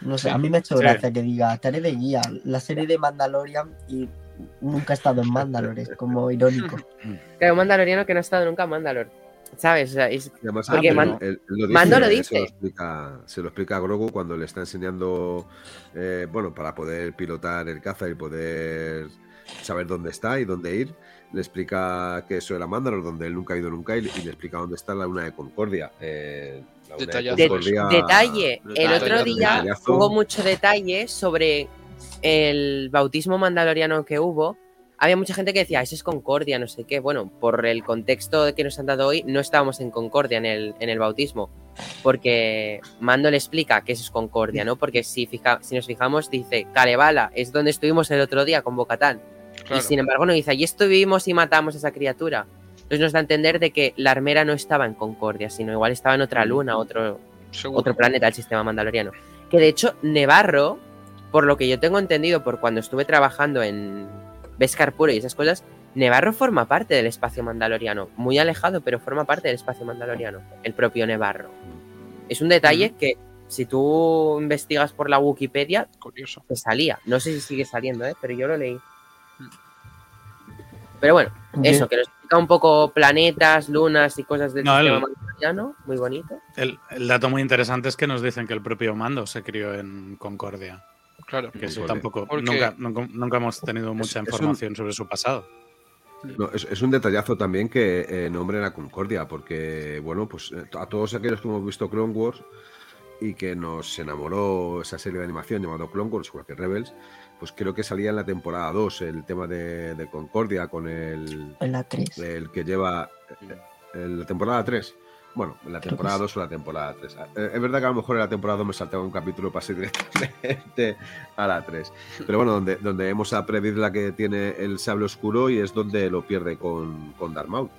No sé,
Sí.
a mí me ha hecho
Sí.
gracia que diga, te haré de guía. La serie de Mandalorian y nunca ha estado en Mandalor, es como irónico.
Claro, un mandaloriano que no ha estado nunca en Mandalor. ¿Sabes? O sea, es-
Y además,
Porque
él-
Man-
él- él lo dice,
Mando lo
Se
dice.
lo, explica, se lo explica a Grogu cuando le está enseñando, eh, bueno, para poder pilotar el caza y poder saber dónde está y dónde ir. Le explica que eso era Mandalor, donde él nunca ha ido nunca, y, y le explica dónde está la luna de Concordia. Eh, la luna de Concordia-
detalle. El otro día hubo mucho detalle sobre el bautismo mandaloriano que hubo. Había mucha gente que decía, eso es Concordia, no sé qué. Bueno, por el contexto que nos han dado hoy, no estábamos en Concordia en el, en el bautismo. Porque Mando le explica que eso es Concordia, ¿no? Porque si, fija, si nos fijamos, dice, Kalevala, es donde estuvimos el otro día con Bocatán.
Claro.
Y sin embargo no dice, y estuvimos y matamos a esa criatura. Entonces nos da a entender de que la armera no estaba en Concordia, sino igual estaba en otra luna, otro,
Seguro.
otro planeta del sistema mandaloriano. Que de hecho, Nevarro, por lo que yo tengo entendido, por cuando estuve trabajando en Beskar Puro y esas cosas, Nevarro forma parte del espacio mandaloriano. Muy alejado, pero forma parte del espacio mandaloriano. El propio Nevarro. Es un detalle que, si tú investigas por la Wikipedia,
Curioso.
te salía. No sé si sigue saliendo, ¿eh? pero yo lo leí. Pero bueno, eso, que nos explica un poco planetas, lunas y cosas del
No,
sistema
el-
mandaloriano. Muy bonito.
El, el dato muy interesante es que nos dicen que el propio Mando se crió en Concordia.
Claro.
Que eso tampoco.
Porque-
Nunca, nunca, nunca hemos tenido mucha
es un-
información sobre su pasado.
No, es, es un detallazo también que eh, nombren a Concordia, porque, bueno, pues eh, a todos aquellos que hemos visto Clone Wars y que nos enamoró esa serie de animación llamada Clone Wars, igual que Rebels, pues creo que salía en la temporada 2 el tema de, de Concordia con el,
En la 3.
el que lleva eh, la temporada 3. Bueno, en la temporada
sí.
2 o la temporada 3. Eh, es verdad que a lo mejor en la temporada 2 me saltaba un capítulo y pasé directamente a la 3. Pero bueno, donde, donde vemos a Previd la que tiene el sable oscuro y es donde lo pierde con, con Darth Maul.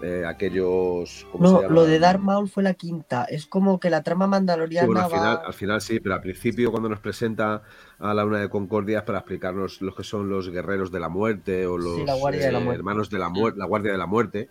Eh, aquellos. ¿cómo se
No,
llaman?
lo de Darth Maul fue la quinta. Es como que la trama
Sí,
mandaloriana
bueno, al
va...
final, al final sí, pero al principio cuando nos presenta a la una de Concordia es para explicarnos lo que son los guerreros de la muerte o los
Sí, la Guardia de la
eh,
Muerte.
hermanos de la muerte, la guardia de la muerte,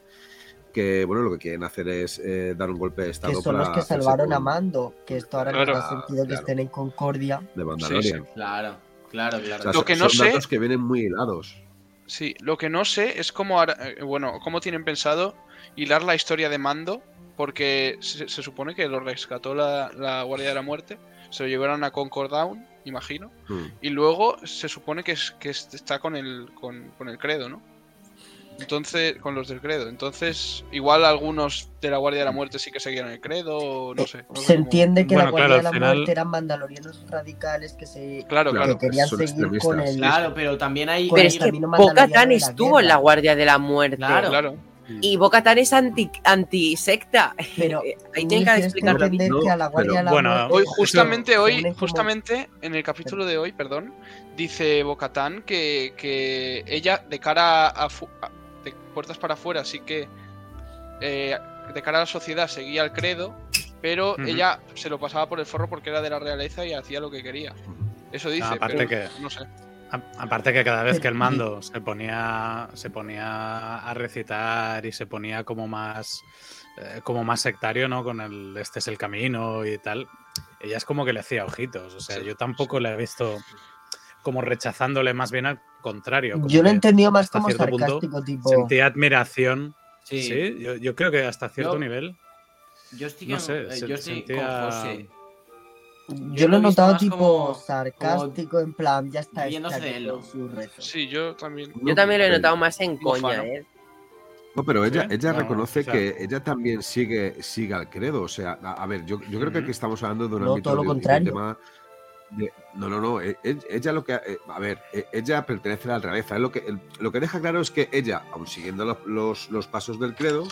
que bueno, lo que quieren hacer es eh, dar un golpe de
que
estado
son los
para
que
hacerse
salvaron a
con-
Mando. Que esto ahora
Claro.
nos da sentido que
Claro.
estén en Concordia.
de Mandalorian.
Claro, claro, claro.
O sea,
Lo
son-
que no
son
sé-
datos que vienen muy hilados.
Sí, lo que no sé es cómo, eh, bueno, cómo tienen pensado hilar la historia de Mando, porque se, se supone que lo rescató la, la Guardia de la Muerte, se lo llevaron a Concord Down, imagino,
Mm.
y luego se supone que, es, que es- está con el, con, con el credo, ¿no? Entonces, con los del credo. Entonces, igual algunos de la Guardia de la Muerte sí que seguían el credo, o no sé. no sé
Se
cómo-
entiende que
Bueno,
la Guardia
claro,
de la
final-
Muerte eran mandalorianos radicales que se
Claro,
Claro.
claro.
que querían seguir con el
Claro, pero también hay.
Pero es que
de la
estuvo en la Guardia de la Muerte.
Claro.
Claro.
Y Bo-Katan es anti, anti-secta.
Pero
Ahí
tú
tienen que explicarlo bien.
entender
No,
que a la Guardia
pero
de la
bueno,
Muerte
Hoy, justamente hoy, justamente en el capítulo de hoy, perdón, dice Bocatán que, que ella de cara a, fu- a- de puertas para afuera sí que eh, de cara a la sociedad seguía el credo, pero ella se lo pasaba por el forro porque era de la realeza y hacía lo que quería. Eso dice,
aparte
pero
que-
no sé.
A- Aparte que cada vez que el mando se ponía, se ponía a recitar y se ponía como más, eh, como más sectario, ¿no? Con el este es el camino y tal, ella es como que le hacía ojitos. O sea,
Sí,
yo tampoco la he visto como rechazándole, más bien al contrario. como
Yo lo he entendido más como
cierto punto
sarcástico, tipo.
Sentía admiración.
Sí.
Sí, yo, yo creo que hasta cierto
Yo-
nivel.
Yo estoy,
No
con-
sé,
eh,
se-
yo estoy
sentía-
con José.
Yo
lo
lo
he
notado tipo
como-
sarcástico, en plan, ya está
riéndose de él.
Sí, yo también.
Yo también lo he
pero-
notado más en coña,
¿no?
¿eh?
No, pero ella,
¿Sí?
ella
No,
reconoce
o sea-
que ella también sigue, sigue al credo. O sea, a, a ver, yo, yo creo que aquí estamos hablando de un
No,
ámbito
todo lo
de, de un
contrario.
tema. De- no, no, no. e- e- Ella lo que. eh, A ver, e- ella pertenece a la realeza. es Lo que, lo que deja claro es que ella, aun siguiendo los, los- los pasos del credo,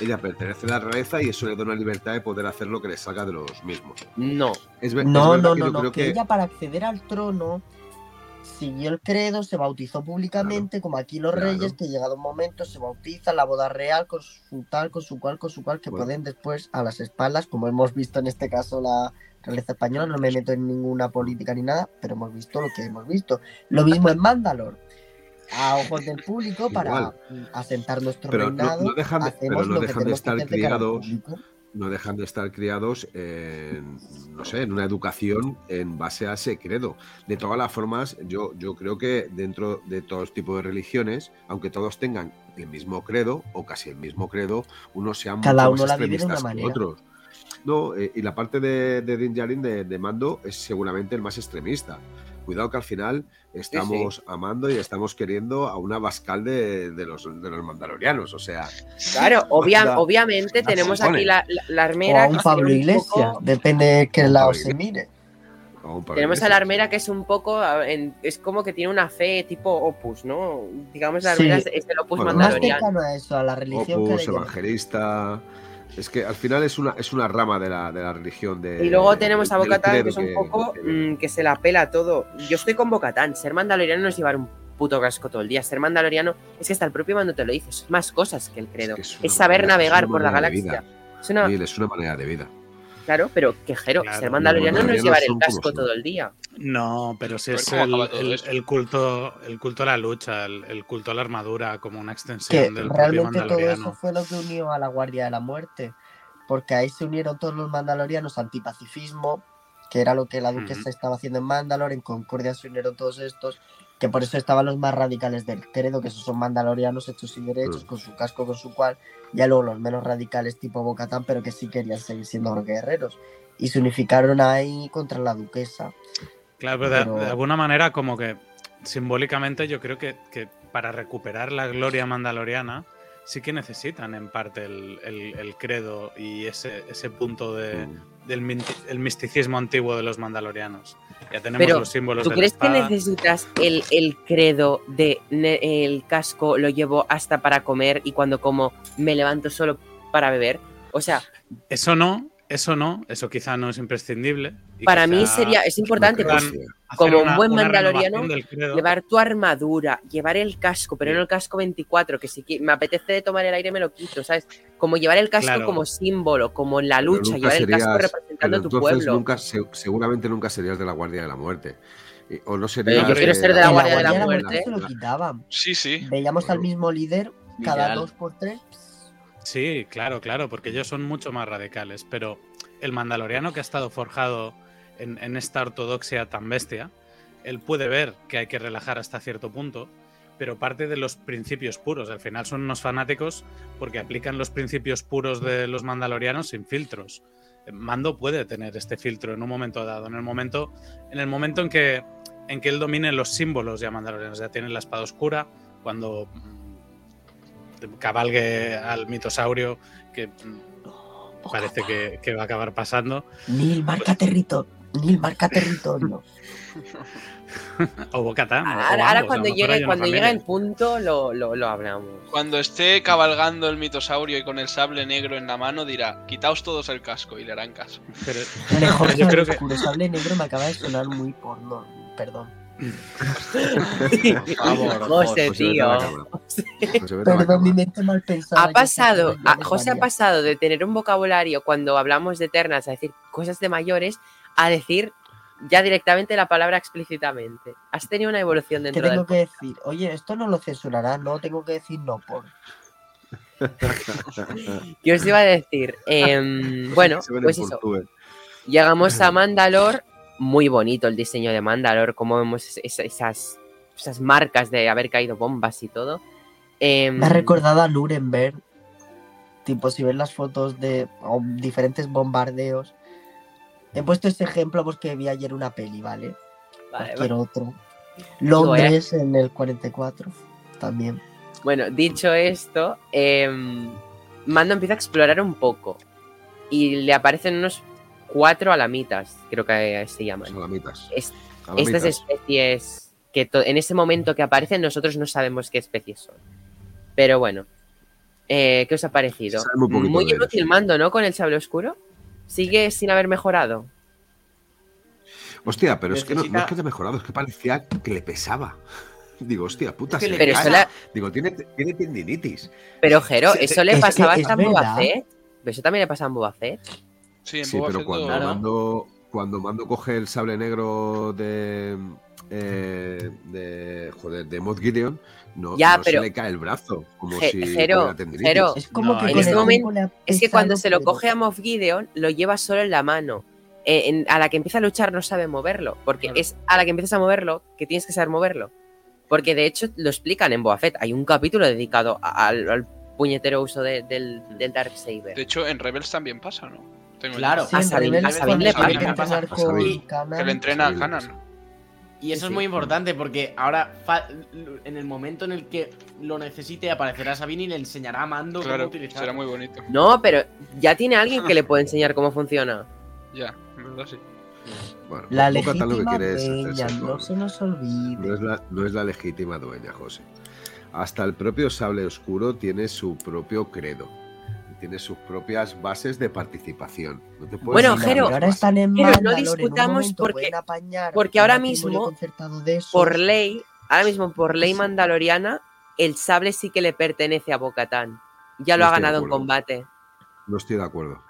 ella pertenece a la realeza y eso le da una libertad de poder hacer lo que le salga de los mismos.
No.
Es, ve- es
No,
verdad
no,
que
no, no,
creo
que ella para acceder al trono siguió el credo, se bautizó públicamente, como aquí los
Claro.
reyes, que llegado un momento se bautizan la boda real con su tal, con su cual, con su cual, que
Bueno.
pueden después a las espaldas, como hemos visto en este caso la realeza española, no me meto en ninguna política ni nada, pero hemos visto lo que hemos visto. Lo mismo en Mandalor. A ojos del público, para
Igual.
asentar nuestro
Pero
reinado,
no dejan de-
hacemos
pero no
lo
dejan de
que
estar
de
criados no dejan de estar criados en, no sé, en una educación en base a ese credo. De todas las formas, yo, yo creo que dentro de todos tipos de religiones, aunque todos tengan el mismo credo o casi el mismo credo, unos sean
Cada
mucho
uno
más
la vive de una
extremistas que otros. No, eh, y la parte de, de Din Djarin de, de Mando es seguramente el más extremista. Cuidado que al final estamos amando y estamos queriendo a una Bascal de, de los, de los mandalorianos. O sea,
Claro, obvia-
La-
obviamente tenemos aquí la, la, la
O
armera.
a
que
un Pablo
un
Iglesias,
poco-
depende de qué
Un
lado
Pablo
se mire.
Tenemos a la armera que es un poco. en- es como que tiene una fe tipo opus, ¿no? Digamos, la
Sí.
armera es, es el opus
Bueno,
Más cercano a eso, a la religión que
Opus, evangelista. Es que al final es una, es una rama de la, de la religión de.
Y luego tenemos a Bocatán, que es un poco
que-
mm, que se la pela todo. Yo estoy con Bocatán. Ser mandaloriano no es llevar un puto casco todo el día. Ser mandaloriano es que hasta el propio mando te lo dice. Es más cosas que el credo.
que es
saber
manera-
navegar por la galaxia. Es una,
es una manera de vida.
Claro, pero quejero.
Claro,
ser mandaloriano no es llevar el casco todo el día.
No, pero si es el, culto, el culto a la lucha, el, el culto a la armadura como una
Que
extensión del propio
realmente todo
mandaloriano.
eso fue lo que unió a la Guardia de la Muerte. Porque ahí se unieron todos los mandalorianos antipacifismo, que era lo que la duquesa estaba haciendo en Mandalor. En Concordia se unieron todos estos, que por eso estaban los más radicales del credo, que esos son mandalorianos hechos y derechos,
Mm.
con su casco, con su cual. Ya luego los menos radicales tipo Bocatán, pero que sí querían seguir siendo guerreros. Y se unificaron ahí contra la duquesa.
Claro, pero de,
Pero-
de alguna manera, como que simbólicamente, yo creo que, que para recuperar la gloria mandaloriana, sí que necesitan en parte el, el- el credo y ese, ese punto de,
Mm.
del el misticismo antiguo de los mandalorianos. Ya tenemos
Pero,
los símbolos
¿Tú
de
crees que necesitas el, el credo de ne- el casco lo llevo hasta para comer y cuando como me levanto solo para beber? O sea,
Eso no, eso no, eso quizá no es imprescindible. y
para mí sería, es importante pues, como un buen mandaloriano, llevar tu armadura, llevar el casco, pero no el casco 24, que si me apetece tomar el aire me lo quito, ¿sabes? Como llevar el casco
Claro.
como símbolo, como en la lucha, llevar el casco representando
Pero
tu
entonces
pueblo.
nunca, seguramente nunca serías de la Guardia de la Muerte. O no
Pero
serías
yo quiero ser de la Guardia de la
Guardia
Muerte.
se lo quitaban.
Sí, sí.
Veíamos al mismo líder cada dos por tres.
Sí, claro, claro, porque ellos son mucho más radicales, pero el mandaloriano que ha estado forjado en, esta ortodoxia tan bestia, él puede ver que hay que relajar hasta cierto punto, pero parte de los principios puros. Al final son unos fanáticos porque aplican los principios puros de los mandalorianos sin filtros. Mando puede tener este filtro en un momento dado, en el momento, en el momento en que, en que él domine los símbolos ya mandalorianos, ya tiene la espada oscura, cuando cabalgue al mitosaurio, que mm, parece que, que va a acabar pasando,
Nil, marca territorio. Nil, marca territorio.
o o
Ahora, cuando llegue, cuando llegue
familia.
el punto lo, lo, lo hablamos.
Cuando esté cabalgando el mitosaurio y con el sable negro en la mano, dirá: Quitaos todos el casco y le harán caso.
Pero-
Mejor
yo creo
el
que
oscuro sable negro me acaba de sonar muy porno. Perdón.
Favor,
José, tío.
Perdón, mi mente mal pensada.
Ha pasado, a- José ha pasado de tener un vocabulario cuando hablamos de Eternals a decir cosas de mayores a decir ya directamente la palabra explícitamente. Has tenido una evolución
¿Qué
dentro
tengo
del...
que decir? Oye, esto no lo censurará, no tengo que decir no por.
Yo os iba a decir, em, bueno, pues eso, llegamos a Mandalor, muy bonito el diseño de Mandalor, como vemos es- es- esas, esas marcas de haber caído bombas y todo. Em,
Me ha recordado a Nuremberg. tipo, si ves las fotos de diferentes bombardeos, he puesto este ejemplo porque vi ayer una peli, ¿vale?
Vale,
Cualquier
vale.
otro. Londres en el 44 también.
Bueno, dicho esto, em, Mando empieza a explorar un poco. Y le aparecen unos cuatro alamitas, creo que se llaman.
Salamitas.
Es-
Salamitas.
estas especies que en ese momento que aparecen nosotros no sabemos qué especies son. Pero bueno, eh, ¿qué os ha parecido?
Muy
Muy inútil mando, ¿no? Con el sable oscuro. Sigue sin haber mejorado.
Hostia, pero es que no, no es que haya mejorado, es que parecía que le pesaba. Digo, hostia, puta,
Es que
se
le
Pero
cae.
eso, la-
Digo, tiene, tiene tendinitis.
pero Jero, eso le
es-
pasaba
es
hasta a Boba. Fett. Pero eso también le pasaba a Boba Fett.
Sí, en
Sí,
Boba
pero
Fett
cuando
Claro.
mando, cuando mando coge el sable negro de. eh, de. Joder, de Mod Gideon, no,
Ya,
no
pero-
se le cae el brazo. Como
Je-
si
Es como
No,
que
en
momento- Es cuando se lo coge a Moff Gideon, lo lleva solo en la mano. Eh, en- a la que empieza a luchar no sabe moverlo. Porque
Claro.
es a la que empiezas a moverlo que tienes que saber moverlo. Porque de hecho lo explican en Boba Fett. Hay un capítulo dedicado al, al puñetero uso de- del, del Darksaber.
De hecho, en Rebels también pasa, ¿no? Tengo
Claro.
Sí,
A Sabine- a Sabine le
pasa.
A Sabine.
con
que le entrena a
Sí,
Kanan.
Y eso
Sí,
es muy importante porque ahora, en el momento en el que lo necesite, aparecerá Sabine y le enseñará a Mando
Claro,
cómo utilizar.
será muy bonito.
No, pero ya tiene alguien que le puede enseñar cómo funciona.
Ya, en verdad sí.
Bueno,
La
Bo-Katan lo que
legítima dueña, no se nos
No
olvide.
es, la, no es la legítima dueña, José. Hasta el propio sable oscuro tiene su propio credo. Tiene sus propias bases de participación. No te puedes
Bueno, Jero,
ahora están en
Jero, no
en
discutamos porque- porque ahora mismo,
de.
Por ley, ahora mismo por ley
Sí.
mandaloriana, el sable sí que le pertenece a Bocatán. Ya lo
No
ha ganado en combate.
No estoy de acuerdo.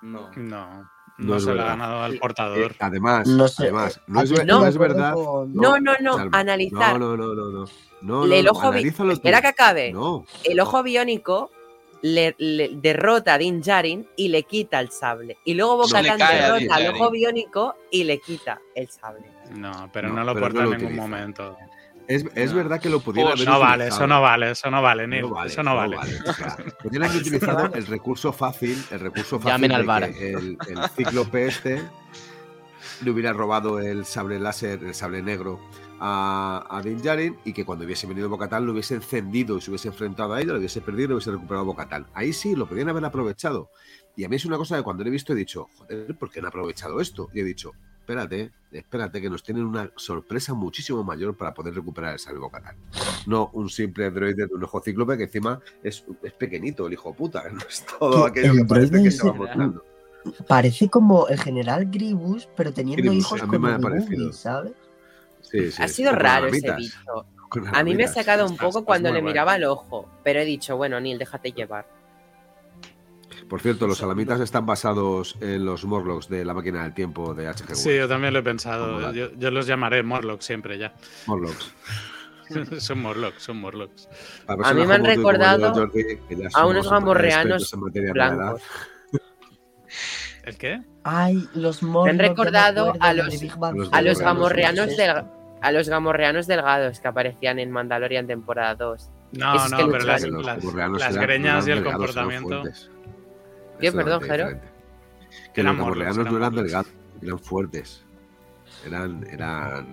No.
No,
No
se lo ha ganado al
Eh,
portador.
Eh, además,
No sé,
además, no es,
estoy
no
es verdad.
No, no, no, analizar.
No, no, no, no, no. No,
El
no,
ojo bi-
analízalo tú.
Espera que acabe.
No,
El ojo biónico le, le derrota a Din Djarin y le quita el sable. Y luego
No a Din
derrota al ojo biónico y le quita el sable.
No, pero
No,
no, lo
pero no
porta en ningún
utiliza.
momento.
es, es
No.
verdad que lo pudiera
Pues
haber
No vale, eso no vale, eso no vale, Neil.
No vale,
eso no vale.
O sea, podrían haber utilizado el recurso fácil, el recurso fácil
Llamen
de
al bar.
que el, el cíclope este le hubiera robado el sable láser, el sable negro a, a Din Djarin y que cuando hubiese venido Bocatán lo hubiese encendido y se hubiese enfrentado a ella, lo hubiese perdido y lo hubiese recuperado Bocatán. Ahí sí, lo podrían haber aprovechado. Y a mí es una cosa que cuando lo he visto he dicho, joder, ¿por qué han aprovechado esto? Y he dicho, espérate, espérate, que nos tienen una sorpresa muchísimo mayor para poder recuperar el sable Bocatán. No un simple droide de un ojo cíclope que encima es, es pequeñito, el hijo puta, no es todo
Que
aquello
el
que parece que
es
se va mostrando.
Parece como el general Gribus, pero teniendo
Gribus,
hijos Obi-Wan,
parecido.
¿sabes?
Sí, sí,
ha sido raro ese bicho. A mí me ha sacado un poco cuando le miraba el ojo. Pero he dicho, bueno, Neil, déjate llevar.
Por cierto, los alamitas están basados en los Morlocks de la máquina del tiempo de H.G.
Sí, yo también lo he pensado. Yo, yo los llamaré Morlocks siempre ya.
Morlocks.
son Morlocks, son Morlocks.
A mí me han recordado
Jordi,
a unos gamorreanos
de
blancos.
¿El qué?
Ay, los Morlocks. me
recordado
acuerdo,
a
de
los- A los
Gamorreanos,
sí.
A los gamorreanos delgados que aparecían en Mandalorian temporada 2.
No,
Esos
no,
que
pero las, greñas y el comportamiento.
¿Qué? Perdón, Jero.
Que
Eran
los gamorreanos no eran delgados, eran fuertes. Eran, eran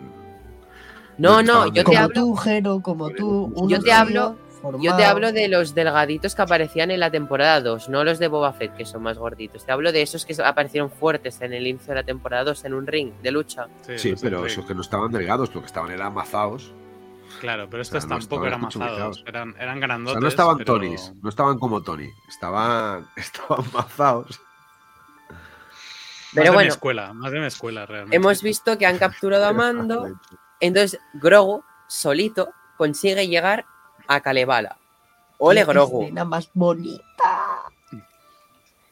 No, no, yo te.
Como
hablo,
tú, Jero, como tú.
Yo
te
tío,
yo te hablo de los delgaditos que aparecían en la temporada 2, no los de Boba Fett, que son más gorditos. Te hablo de esos que aparecieron fuertes en el inicio de la temporada 2 en un ring de lucha.
Sí, pero esos que no estaban delgados, lo que estaban eran amazados.
Claro, pero estos
O sea, no
tampoco eran mazados. Eran, eran
O
grandotes.
sea, no estaban
pero-
Tonys, no estaban como Tony, estaban, estaban mazados.
Más
Pero
de mi escuela, más de mi escuela, realmente.
Hemos visto que han capturado a Mando, entonces Grogu, solito, consigue llegar a Kalevala. Ole
Qué
Grogu.
escena más bonita.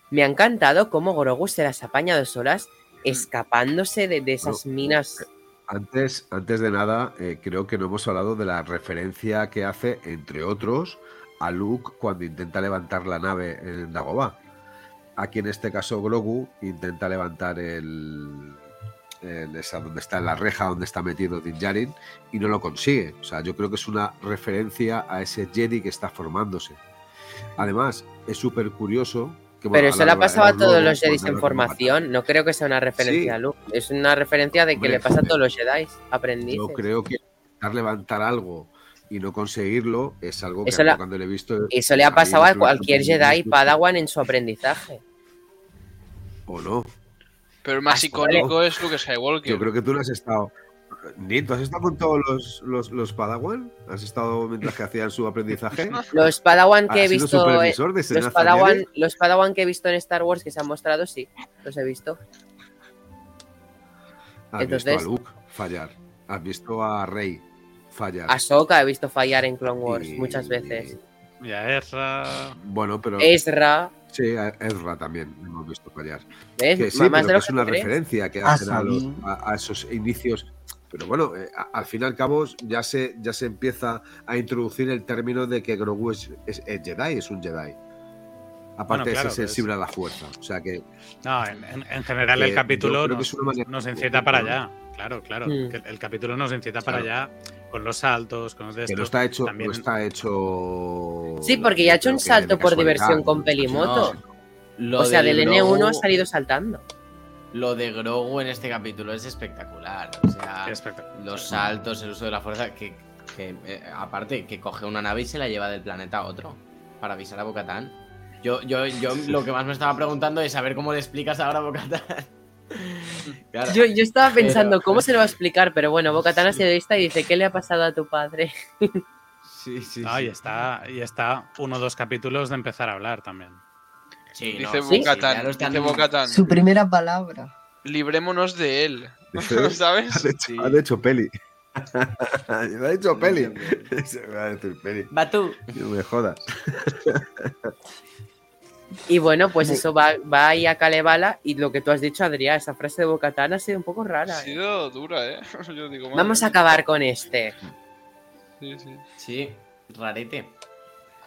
Me ha encantado cómo Grogu se las apaña dos horas escapándose de, de esas minas.
Antes, antes de nada, eh, creo que no hemos hablado de la referencia que hace, entre otros, a Luke cuando intenta levantar la nave en Dagobah. Aquí en este caso Grogu intenta levantar el, el- esa donde está la reja donde está metido Din Djarin y no lo consigue. O sea, yo creo que es una referencia a ese Jedi que está formándose. Además, es súper curioso. Que, bueno,
Pero eso le ha pasado a todos los Jedi en formación. No creo que sea una referencia
Sí.
a Luke. Es una referencia de que
Hombre,
le pasa a todos los Jedi aprendices.
Yo creo que intentar levantar algo y no conseguirlo es algo que
Eso la-
cuando lo he visto.
Eso le ha pasado a cualquier Jedi. Padawan en su aprendizaje.
O no.
Pero el más icónico es Luke Skywalker.
Yo creo que tú no has estado. Nito, ¿has estado con todos los, los, los Padawan? ¿Has estado mientras que hacían su aprendizaje?
Los Padawan que he
¿Has sido
visto. Los Padawan, los Padawan que he visto en Star Wars que se han mostrado, sí. Los he visto.
Has
Entonces-
visto a Luke fallar. Has visto a Rey fallar.
A Sokka he visto fallar en Clone Wars
Y-
muchas veces.
Y a Ezra.
Bueno, pero.
Ezra.
Sí, a Ezra también hemos visto fallar.
¿Ves?
Que sí,
Más
pero
de
que
lo
es una
crees.
referencia que
A
hacen a, los-
Sabine.
a- a esos inicios. Pero bueno, eh, al fin y al cabo ya se, ya se empieza a introducir el término de que Grogu es, es- es Jedi, es un Jedi. Aparte
Bueno,
de ser
es-
sensible a la fuerza. O sea que
No, en, en- en general el capítulo nos, nos incita para allá. Claro, claro.
Mm.
el capítulo nos incita para
Claro.
allá con los saltos, con los de estos.
está hecho,
también-
está hecho.
Sí, porque ya ha hecho un salto por diversión con. Pelimoto. O sea, del N1 ha salido saltando.
Lo de Grogu en este capítulo es espectacular. O sea,
espectacular.
los saltos, el uso de la fuerza, que, que, eh, aparte, que coge una nave y se la lleva del planeta a otro para avisar a Bocatán. Yo, yo, yo lo que más me estaba preguntando es saber cómo le explicas ahora a Bocatán. Claro.
Yo, yo estaba pensando
Pero-
cómo se lo va a explicar, pero bueno, Bocatán ha sido lista y dice: ¿Qué le ha pasado a tu padre?
Sí, sí,
Ah, y
sí.
está, y está uno o dos capítulos de empezar a hablar también.
Sí, no,
Dice
sí, sí,
dice Bo-Katan,
Su primera palabra.
librémonos de él. ¿Sabes?
Han hecho,
Sí.
han hecho peli. Me ha dicho peli. Se me va a decir peli.
Va tú.
No me jodas.
Y bueno, pues eso va, va ahí a Kalevala. Y lo que tú has dicho, Adrián, esa frase de Bocatán ha sido un poco
Ha
rara. ¿eh?
sido dura, ¿eh? Yo digo,
Vamos a acabar con este.
Sí, sí.
Sí, rarete.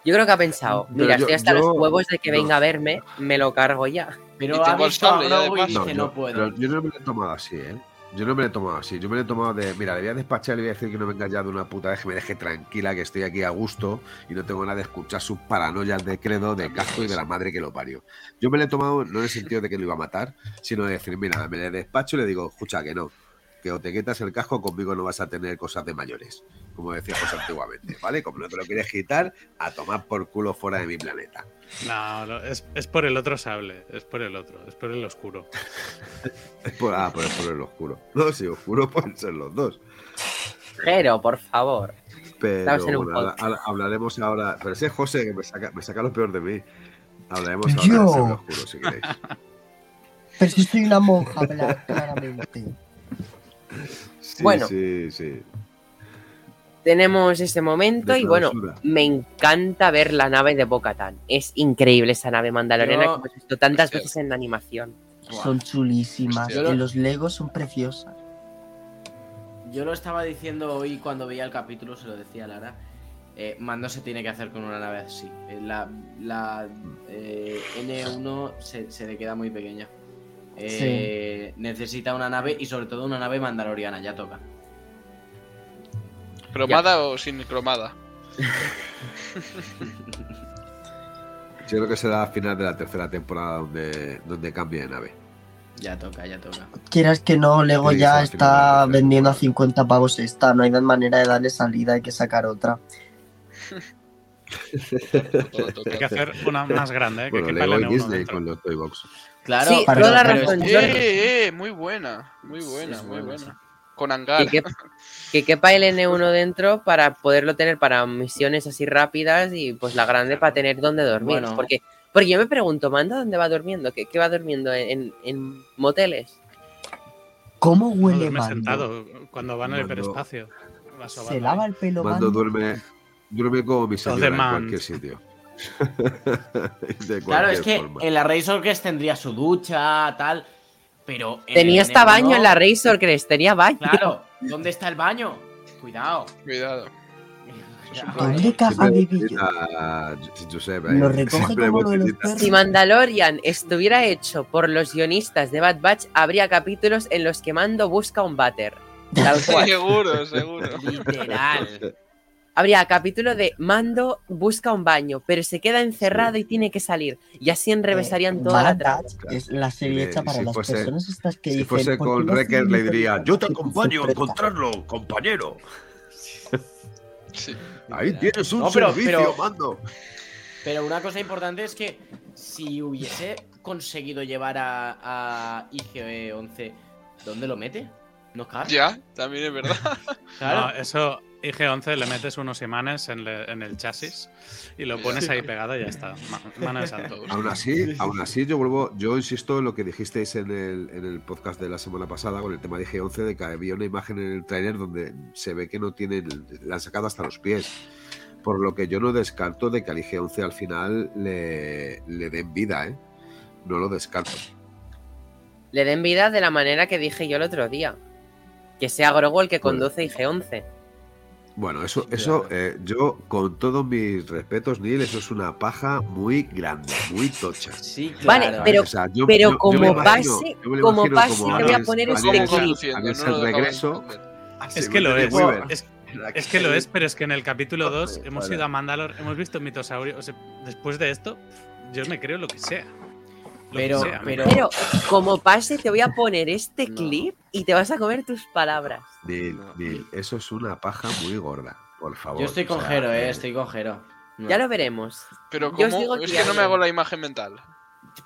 Yo creo que ha pensado:
Pero
Mira,
yo-
estoy hasta
yo-
los huevos de que
no.
venga a verme, me lo cargo ya.
Pero ha
tengo el
visto a Grogu y
paso.
dice,
yo,
no puedo.
pero yo no me lo he tomado así, ¿eh? Yo no me lo he tomado así. Yo me lo he tomado de. Mira, le voy a despachar y le voy a decir que no venga ya de una puta vez, que me deje tranquila, que estoy aquí a gusto y no tengo nada de escuchar sus paranoias de credo, de casco y de la madre que lo parió. Yo me lo he tomado no en el sentido de que lo iba a matar, sino de decir, mira, me le despacho y le digo, escucha, que no. Que o te quitas el casco, conmigo no vas a tener cosas de mayores, como decíamos antiguamente, ¿vale? Como no te lo quieres quitar, a tomar por culo fuera de mi planeta.
No, no, es, es por el otro sable, es por el otro, es por el oscuro.
Es por, ah, por, por el oscuro. No, si oscuro pueden ser los dos.
Pero, por favor.
Pero bueno, ahora- ahora hablaremos ahora. Pero ese es José que me saca, me saca lo peor de mí. Hablaremos ahora
Yo.
de ser oscuro, si queréis.
Pero si soy una monja, cla- claramente.
Sí,
Bueno.
Sí, sí.
Tenemos ese momento y bueno, me encanta ver la nave de Bocatán. Es increíble esa nave mandaloriana
Yo-
que hemos visto tantas
Hostia.
veces en animación.
Son chulísimas.
Hostia.
Y los Legos son preciosas.
Yo lo estaba diciendo hoy cuando veía el capítulo, se lo decía a Lara. eh, Mando se tiene que hacer con una nave así. Eh, La, la eh, N1 se, se le queda muy pequeña. Eh, Necesita una nave y sobre todo una nave mandaloriana, ya toca.
¿Cromada o sin cromada?
Yo creo que será a final de la tercera temporada donde, donde cambie de nave.
Ya toca, ya toca.
Quieras que no, Lego
Sí,
ya
al
está vendiendo a
temporada.
50 pavos esta. No hay manera de darle salida, hay que sacar otra.
Hay que hacer una más grande, ¿eh? que
Bueno, Lego y
N1
Disney
dentro.
con los Toy Box.
Claro,
Sí,
para-
toda la razón.
¡Eh, eh! Muy buena, muy buena, muy
buena.
Con hangar.
Que quepa el N1 dentro para poderlo tener para misiones así rápidas y pues la grande para tener donde dormir.
Bueno.
Porque, porque yo me pregunto, ¿Manda dónde va durmiendo? ¿Qué, qué va durmiendo? ¿En, en moteles?
¿Cómo
No,
huele
duerme
Mando?
sentado cuando va en el
Mando-
hiperespacio. Va
Se lava el pelo
Mando
Mando.
duerme, duerme como mi señora en cualquier sitio.
Claro, es que
forma.
en la Razor Crest tendría su ducha, tal. Pero. en
Tenía hasta
N1,
baño en la Razor Crest, tenía baño.
Claro, ¿dónde está el baño? Cuidado.
Cuidado.
¿Dónde caga
Siempre
Vivillo? Lo recoge como lo de los perros.
Si Mandalorian estuviera hecho por los guionistas de Bad Batch, habría capítulos en los que Mando busca un váter. Tal cual.
Seguro, seguro.
Literal.
Habría capítulo de Mando busca un baño, pero se queda encerrado y tiene que salir. Y así enrevesarían
Eh,
toda la trama.
Es la serie
Si
hecha para
si
las
fuese-
personas estas que
Si
dicen,
fuese
"¿Por qué
con
hacen
le diría, yo te acompaño a
interpreta?".
encontrarlo, compañero.
Sí.
Ahí tienes un
No, pero-
servicio,
pero-
mando.
Pero una cosa importante es que si hubiese conseguido llevar a, a IG-11, ¿dónde lo mete? ¿No cabe?
Ya, también es verdad.
Claro.
No, eso, IG-11 le metes unos imanes en, le- en el chasis y lo pones ahí pegado y ya está. Ma- Mano de santo.
Aún así, aún así, yo vuelvo, yo insisto en lo que dijisteis en el, en el podcast de la semana pasada con el tema de G11, de que había una imagen en el trailer donde se ve que no tiene, la han sacado hasta los pies. Por lo que yo no descarto de que al IG11 al final le, le den vida, ¿eh? No lo descarto.
Le den vida de la manera que dije yo el otro día. Que sea Grogu el que conduce IG-11.
Bueno, eso, eso eh, yo, con todos mis respetos, Neil, eso es una paja muy grande, muy tocha.
Sí,
Vale,
claro.
pero-
O sea, yo-
pero
yo- yo
como
imagino-
pase-
lo
como pase,
como
te voy a poner este clip.
no
el regreso.
Es que lo es. Es, es que lo es, pero es que en el capítulo 2
Joder,
hemos
vale.
ido a Mandalor, hemos visto mitosaurio. O sea, después de esto, yo me creo lo que sea.
Pero-
sea,
pero-
Pero como pase, te voy a poner este
No.
clip y te vas a comer tus palabras.
Neil,
No.
Eso es una paja muy gorda, por favor.
Yo estoy
O
con
sea,
Jero, eh,
eh,
estoy con Jero. No.
Ya lo veremos.
Pero
Yo os
¿cómo?
digo
Es
que
no me hago la imagen mental.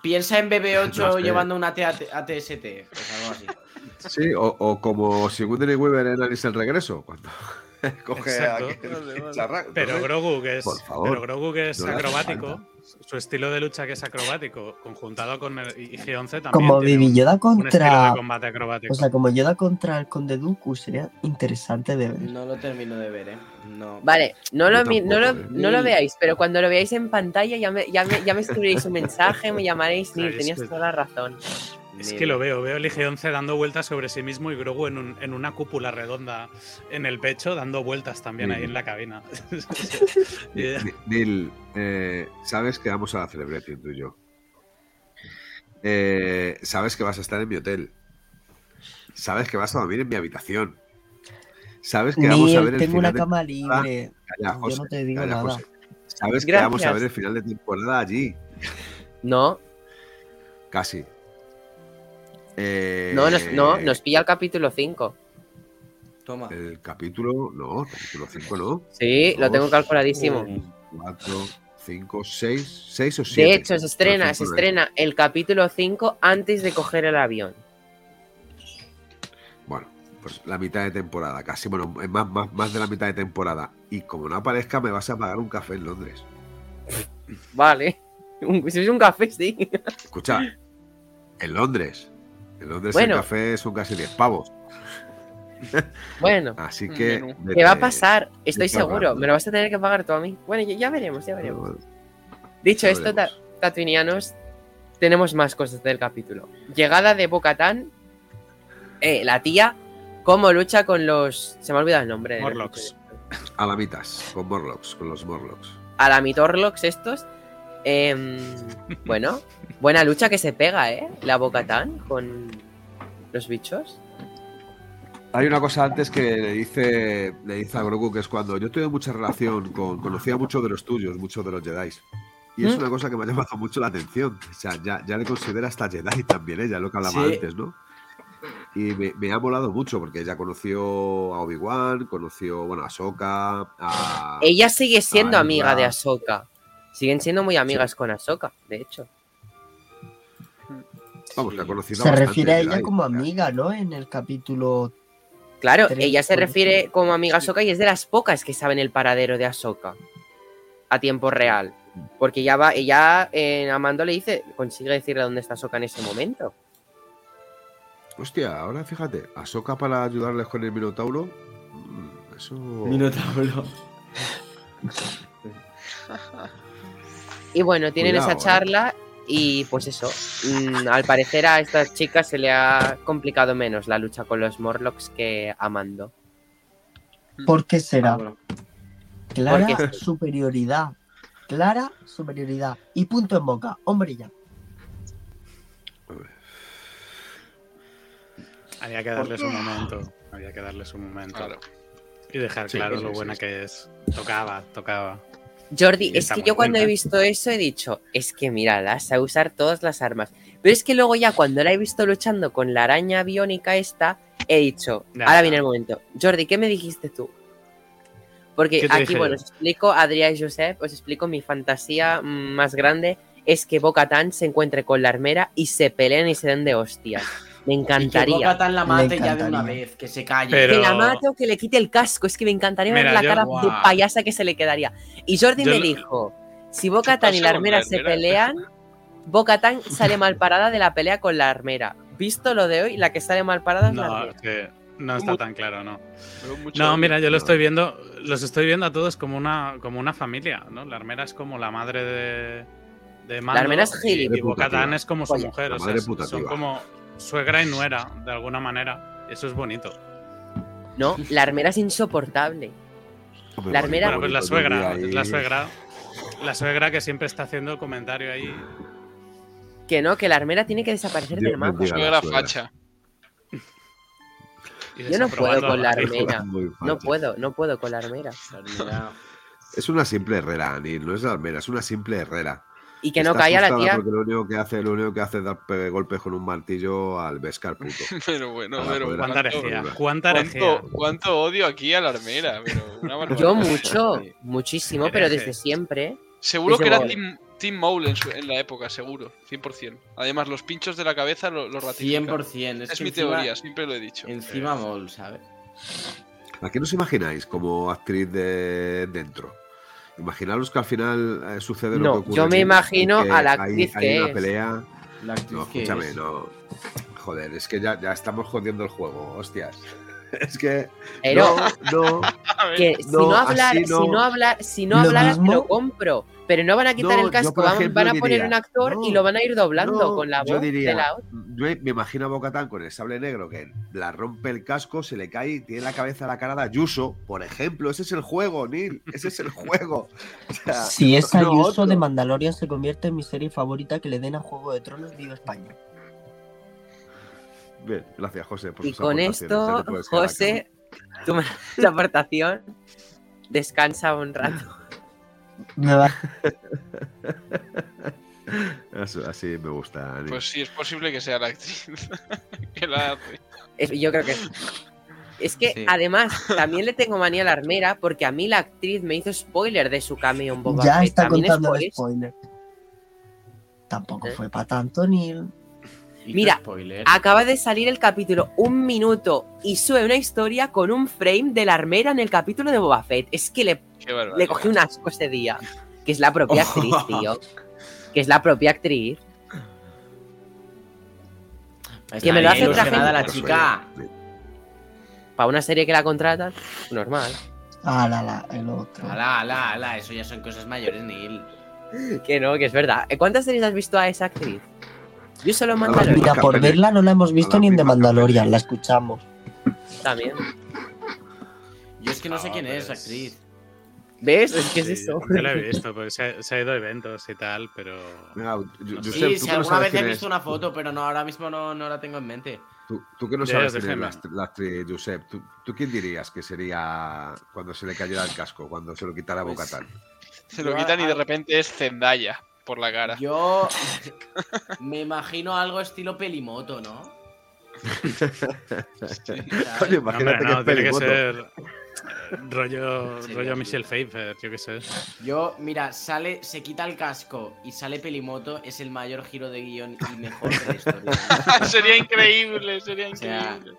Piensa en BB8
No sé.
llevando una AT ATST. Pues algo así.
Sí, o, o como Sigourney Weaver en Alice el regreso, cuando coge
Exacto.
aquel
Vale, vale.
charra-
Pero Grogu, que es,
por favor,
pero Grogu, que es
no
acrobático, su estilo de lucha que es acrobático, conjuntado con el IG-11 también.
Como Baby Yoda contra.
de combate acrobático.
O sea, como Yoda contra el Conde Dooku sería interesante de ver.
No lo termino de ver, eh. No.
Vale, no lo, no, lo,
eh.
no lo veáis, pero cuando lo veáis en pantalla ya me, ya me, ya me escribiréis un mensaje, me llamaréis, Neil, tenías toda la razón.
Es que lo veo, veo el IG-11 dando vueltas sobre sí mismo y Grogu en, un- en una cúpula redonda en el pecho, dando vueltas también ahí en la cabina.
Ni- Neil, eh, sabes que vamos a la Celebrity tú y yo. Eh, sabes que vas a estar en mi hotel. Sabes que vas a dormir en mi habitación. Sabes que vamos a ver el
tengo una
final de
cama libre.
Calla,
Yo
José,
no te digo
calla,
nada.
José. Sabes que vamos a ver el final de temporada allí,
No,
casi. Eh,
no, nos, no, nos pilla el capítulo 5.
Toma.
El capítulo, no, el capítulo 5 no.
Sí, lo
Dos,
tengo calculadísimo.
un, Cuatro, cinco, seis, seis o siete.
De hecho, se estrena, se
es.
estrena el capítulo 5 antes de coger el avión.
Bueno, pues la mitad de temporada, casi, bueno, es más, más, más de la mitad de temporada. Y como no aparezca, me vas a pagar un café en Londres.
Vale. Un- Si es un café, sí.
Escucha, en Londres. En Londres
Bueno.
el café son casi 10 pavos.
Bueno,
Así
Un
que.
menú.
¿qué va a
vete-
pasar? Estoy
vete
seguro. Me lo vas a tener que pagar tú a mí. Bueno, ya, veremos, ya veremos.
Bueno,
Dicho
ya
esto,
veremos.
tatuinianos, tenemos más cosas del capítulo. Llegada de Bocatán, eh, la tía, cómo lucha con los. Se me ha olvidado el nombre.
Morlocks.
Alamitas, con Morlocks, con los Morlocks.
Alamitorlocks estos. Em, bueno, buena lucha que se pega, ¿eh? La Bocatán con los bichos.
Hay una cosa antes que le dice, le dice a Grogu que es cuando yo tuve mucha relación con, conocía mucho de los tuyos, muchos de los Jedi. Y es
¿Mm?
una cosa que me ha llamado mucho la atención. O sea, ya, ya le considera hasta Jedi también, ella, lo que hablaba
Sí.
antes, ¿no? Y me, me ha molado mucho porque ella conoció a Obi-Wan, conoció, bueno, a Ahsoka, a...
Ella sigue siendo amiga de. Ahsoka. Siguen siendo muy amigas con Ahsoka, de hecho.
Vamos, que ha conocido
Se refiere a ella como amiga, ¿no? En el capítulo.
Claro, ella se refiere como amiga a Ahsoka y es de las pocas que saben el paradero de Ahsoka a tiempo real. Porque ya va, ella en Amando le dice, consigue decirle dónde está Ahsoka en ese momento.
Hostia, ahora fíjate, Ahsoka para ayudarles con el Minotauro. mm, Eso.
Minotauro.
Y bueno, tienen
Cuidado,
esa
eh.
Y pues eso. mm, al parecer a esta chica se le ha complicado menos la lucha con los Morlocks que a Mando.
¿Por qué será?
Ah.
Clara
Porque-
superioridad. Clara superioridad. Y punto en boca. Hombre ya.
Había que darles un momento. Había que darles un momento.
Claro.
Y dejar
Sí,
claro
sí,
lo
sí,
buena
sí.
que es. Tocaba, tocaba.
Jordi, es que yo cuando he visto eso he dicho, es que mírala, sabe usar todas las armas. Pero es que luego ya cuando la he visto luchando con la araña biónica esta, he dicho, ahora viene el momento. Jordi, ¿qué me dijiste tú? Porque
¿Qué te
aquí, bueno,
yo?
os explico, Adrián y Josep, os explico mi fantasía mm, más grande, es que Bo-Katan se encuentre con la armera y se peleen y se den de hostias. Me
Y que
encantaría.
Bo-Katan la mate ya de una vez, que se calle.
Pero-
Que la mate o que le quite el casco. Es que me encantaría ver la
yo-
cara de payasa que se le quedaría. Y Jordi
Yo
me
lo-
dijo: si Bo-Katan y la armera
la
se
armera?
pelean, Bo-Katan sale mal parada de la pelea con la armera. Visto lo de hoy, la que sale mal parada es la
No,
armera.
que no está tan claro, no. No, mira, yo lo estoy viendo, los estoy viendo a todos como una, como una familia, ¿no? La armera es como la madre de, de Mando.
armera es
y-
gili.
Y Bo-Katan
Putativa.
es como su
Oye,
mujer,
la
o sea, son como suegra y nuera, de alguna manera. Eso es bonito.
No, la armera es insoportable. La armera-
Bueno, pues la suegra, es la suegra. La suegra que siempre está haciendo el comentario ahí.
Que no, que la armera tiene que desaparecer
Dios
del mapa.
bendiga.
Suegra facha.
Yo no puedo con la armera. No puedo, no puedo con la armera.
Mira,
Es una simple herrera, Anil, no es la almera, es una simple herrera.
Y que no
Está
calla la tía.
Porque lo único que hace, lo único que hace es dar pe- golpes con un martillo al Beskar puto.
Pero bueno, pero
Cuánta
¿cuánto,
herejía,
Cuánto-
cuánta herejía.
cuánto, cuánto odio aquí a la armera. Pero una barbaridad.
Yo mucho, muchísimo, pero desde siempre.
Seguro
Desde
que era
Maul.
Team, team Maul en, su- en la época, seguro, 100%. Además, los pinchos de la cabeza lo, lo ratifican.
100%. Es,
Es
que
mi
encima-
teoría, siempre lo he dicho.
Encima Mol, ¿sabes?
¿A qué os imagináis como actriz de dentro? Imaginaros que al final eh, sucede lo que ocurre.
yo me
aquí,
imagino a la
hay-
actriz
hay
que
una
es.
pelea.
La actriz
No,
que
escúchame,
es.
no. Joder, es que ya, ya estamos jodiendo el juego, hostias. Es que.
Pero
No, no.
que si
no,
hablar, si no hablar, si no
Lo
hablara, te
mismo-
lo compro. Pero no van a quitar
No,
el
yo,
casco, van,
ejemplo,
van a poner
diría,
un actor y lo van a ir doblando
No,
con la
yo
voz
diría,
de la otra.
yo me imagino a Bocatán con el sable negro que la rompe el casco, se le cae y tiene la cabeza la cara de Ayuso, por ejemplo. Ese es el juego, Neil. Ese es el juego. O sea,
Si es Ayuso
otro.
de Mandalorian se convierte en mi serie favorita que le den a Juego de Tronos Viva España.
Bien, gracias, José. por
Y
sus
con esto, José, tu tu aportación, descansa un rato.
Acá. Así, me gusta.
Pues sí, es posible que sea la actriz que la hace.
Es- yo creo que sí. Es que
Sí.
además también le tengo manía a la armera porque a mí la actriz me hizo spoiler de su cameo en Boba
ya
Fett.
está
También
contando el
spoilers.
spoiler. Tampoco
¿Eh?
fue para tanto, Neil.
Mira,
spoiler.
Acaba de salir el capítulo un minuto y sube una historia con un frame de la armera en el capítulo de Boba Fett. Es que le. Le cogí un asco ese día. Que es la propia actriz, tío. Que es la propia actriz.
Está
que me lo hace otra gente.
la chica.
Para una serie que la contratan, normal.
Ah, la, la, el otro.
Ala, ala, ala, eso ya son cosas mayores, Neil.
Que no, que es verdad. ¿Cuántas series has visto a esa actriz? Yo solo Mandalorian
Mira, por verla no la hemos visto ni en The Mandalorian, la escuchamos.
también.
Yo es que no sé
No,
quién es,
es-
actriz.
¿Ves? Es que es
Sí,
eso.
Yo lo he visto, porque se ha, se ha ido a eventos y tal, pero.
Venga, yo-
No
yo
sé.
sé,
Sí, si alguna vez he
es-
visto una foto, pero no, ahora mismo no, no la tengo en mente.
Tú, tú que no sabes quién es la, actriz, Josep, ¿tú, tú quién dirías que sería cuando se le cayera el casco, cuando se lo quitara
Pues-
Bocatán?
Se lo quitan y de repente es Zendaya por la cara.
Yo me imagino algo estilo pelimoto, ¿no?
Coño,
No,
imagínate
hombre, no,
que es
tiene que
pelimoto.
ser rollo,
Sería
rollo. Michelle Pfeiffer, yo qué sé.
Yo, mira, sale, se quita el casco y sale pelimoto, es el mayor giro de guion y mejor de la historia.
sería increíble, sería
O sea,
increíble.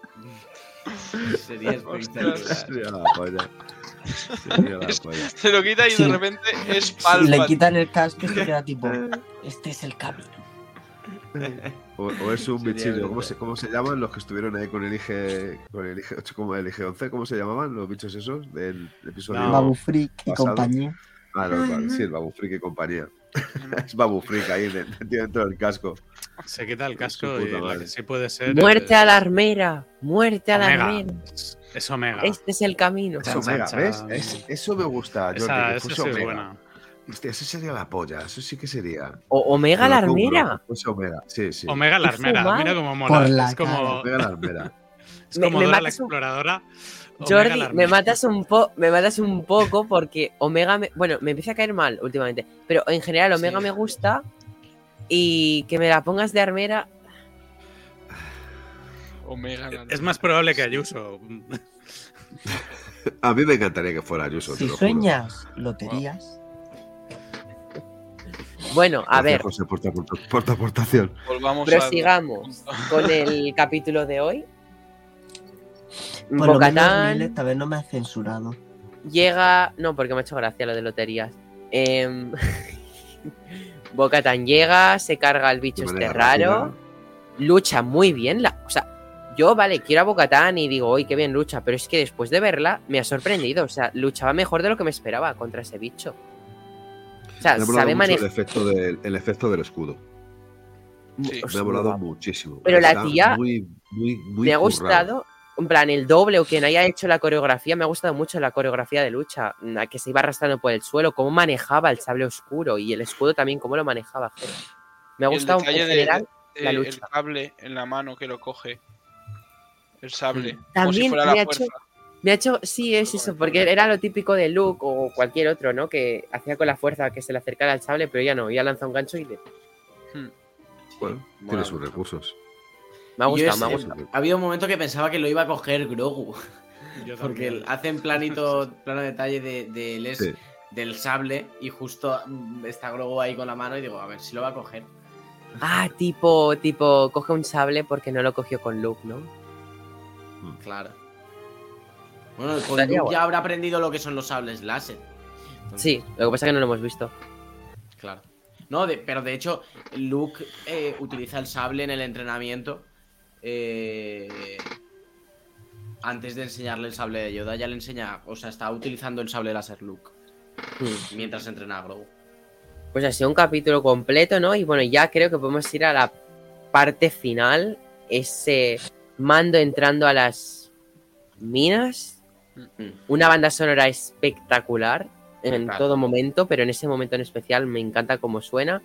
Sería espectacular.
Sería la polla. Sería la polla.
Se lo quita y
Sí.
de repente es
Si le quitan el casco y se queda tipo, este es el camino.
O, o es un bichillo. ¿Cómo se, ¿Cómo se llaman los que estuvieron ahí con el IG, con el IG 8, como el IG 11? ¿Cómo se llamaban los bichos esos del episodio?
No.
Babu Freak y compañía.
Ah, no, vale, sí, el Babu Freak y compañía. es Babu Freak ahí dentro del casco.
Se quita el casco y la
madre.
que sí puede ser.
Muerte a la armera. Muerte a la
Omega.
armera.
Es, Omega.
Este es el camino.
Es Omega, ¿ves? Es- eso me gusta, Jordi,
esa esa sí es buena.
Hostia, eso sería la polla, eso sí que sería.
O Omega
Me
la armera.
fuese Omega, sí, sí.
Omega la armera, mira cómo mola.
Por la
es como,
cara.
Omega la armera.
es
Me-
como
me
Dora la exploradora. Omega
Jordi,
la
me matas un po me matas un poco porque Omega me, bueno, me empieza a caer mal últimamente, pero en general Omega
Sí.
me gusta y que me la pongas de armera,
Omega. la-
Es más probable que Ayuso.
A mí me encantaría que fuera Ayuso. te
Si
juro.
sueñas loterías,
bueno, a
Gracias,
ver,
José, por tu, aporta- por tu aportación.
Volvamos a.
prosigamos con el capítulo de hoy.
por
Bocatán
esta vez no me ha censurado.
llega, no, porque me ha hecho gracia lo de loterías. Em, Bocatán llega, se carga al bicho este raro. lucha muy bien. La, o sea, yo, vale, quiero a Bocatán y digo, uy, qué bien lucha, pero es que después de verla me ha sorprendido. O sea, luchaba mejor de lo que me esperaba contra ese bicho. O sea,
Me ha molado
sabe
mucho el efecto, del, el efecto del escudo.
Sí.
Me ha molado muchísimo.
Pero la tía
muy, muy, muy
Me ha
currado.
gustado, en plan, el doble o quien haya hecho la coreografía, me ha gustado mucho la coreografía de lucha, la que se iba arrastrando por el suelo, cómo manejaba el sable oscuro y el escudo también, cómo lo manejaba. Jero. Me ha gustado en
de-
general. la
Eh, el
lucha.
cable en la mano que lo coge. El sable. como si
También
fuera la fuerza.
hecho- Me ha hecho, sí, es eso, porque era lo típico de Luke o cualquier otro, ¿no? Que hacía con la fuerza que se le acercara al sable, pero ya no, ya lanza un gancho y le...
Bueno,
mola
tiene sus recursos.
Me ha gustado,
es-
me ha gustado.
Ha habido un momento que pensaba que lo iba a coger Grogu.
Yo
Porque hacen planito, plano detalle de, de Les-
Sí.
del sable y justo mm, está Grogu ahí con la mano y digo, a ver si lo va a coger.
Ah, tipo, tipo, coge un sable porque no lo cogió con Luke, ¿no?
Claro. Bueno, con
Estaría
Luke
guay.
ya habrá aprendido lo que son los sables láser. Entonces,
Sí, lo que pasa es que no lo hemos visto.
Claro. No, de- pero de hecho, Luke eh, utiliza el sable en el entrenamiento. eh, antes de enseñarle el sable de Yoda, ya le enseña. O sea, está utilizando el sable láser Luke
Hmm.
mientras entrena a Grogu.
Pues ha sido un capítulo completo, ¿no? Y bueno, ya creo que podemos ir a la parte final. Ese mando entrando a las minas. Una banda sonora espectacular en todo momento, pero en ese momento en especial me encanta cómo suena.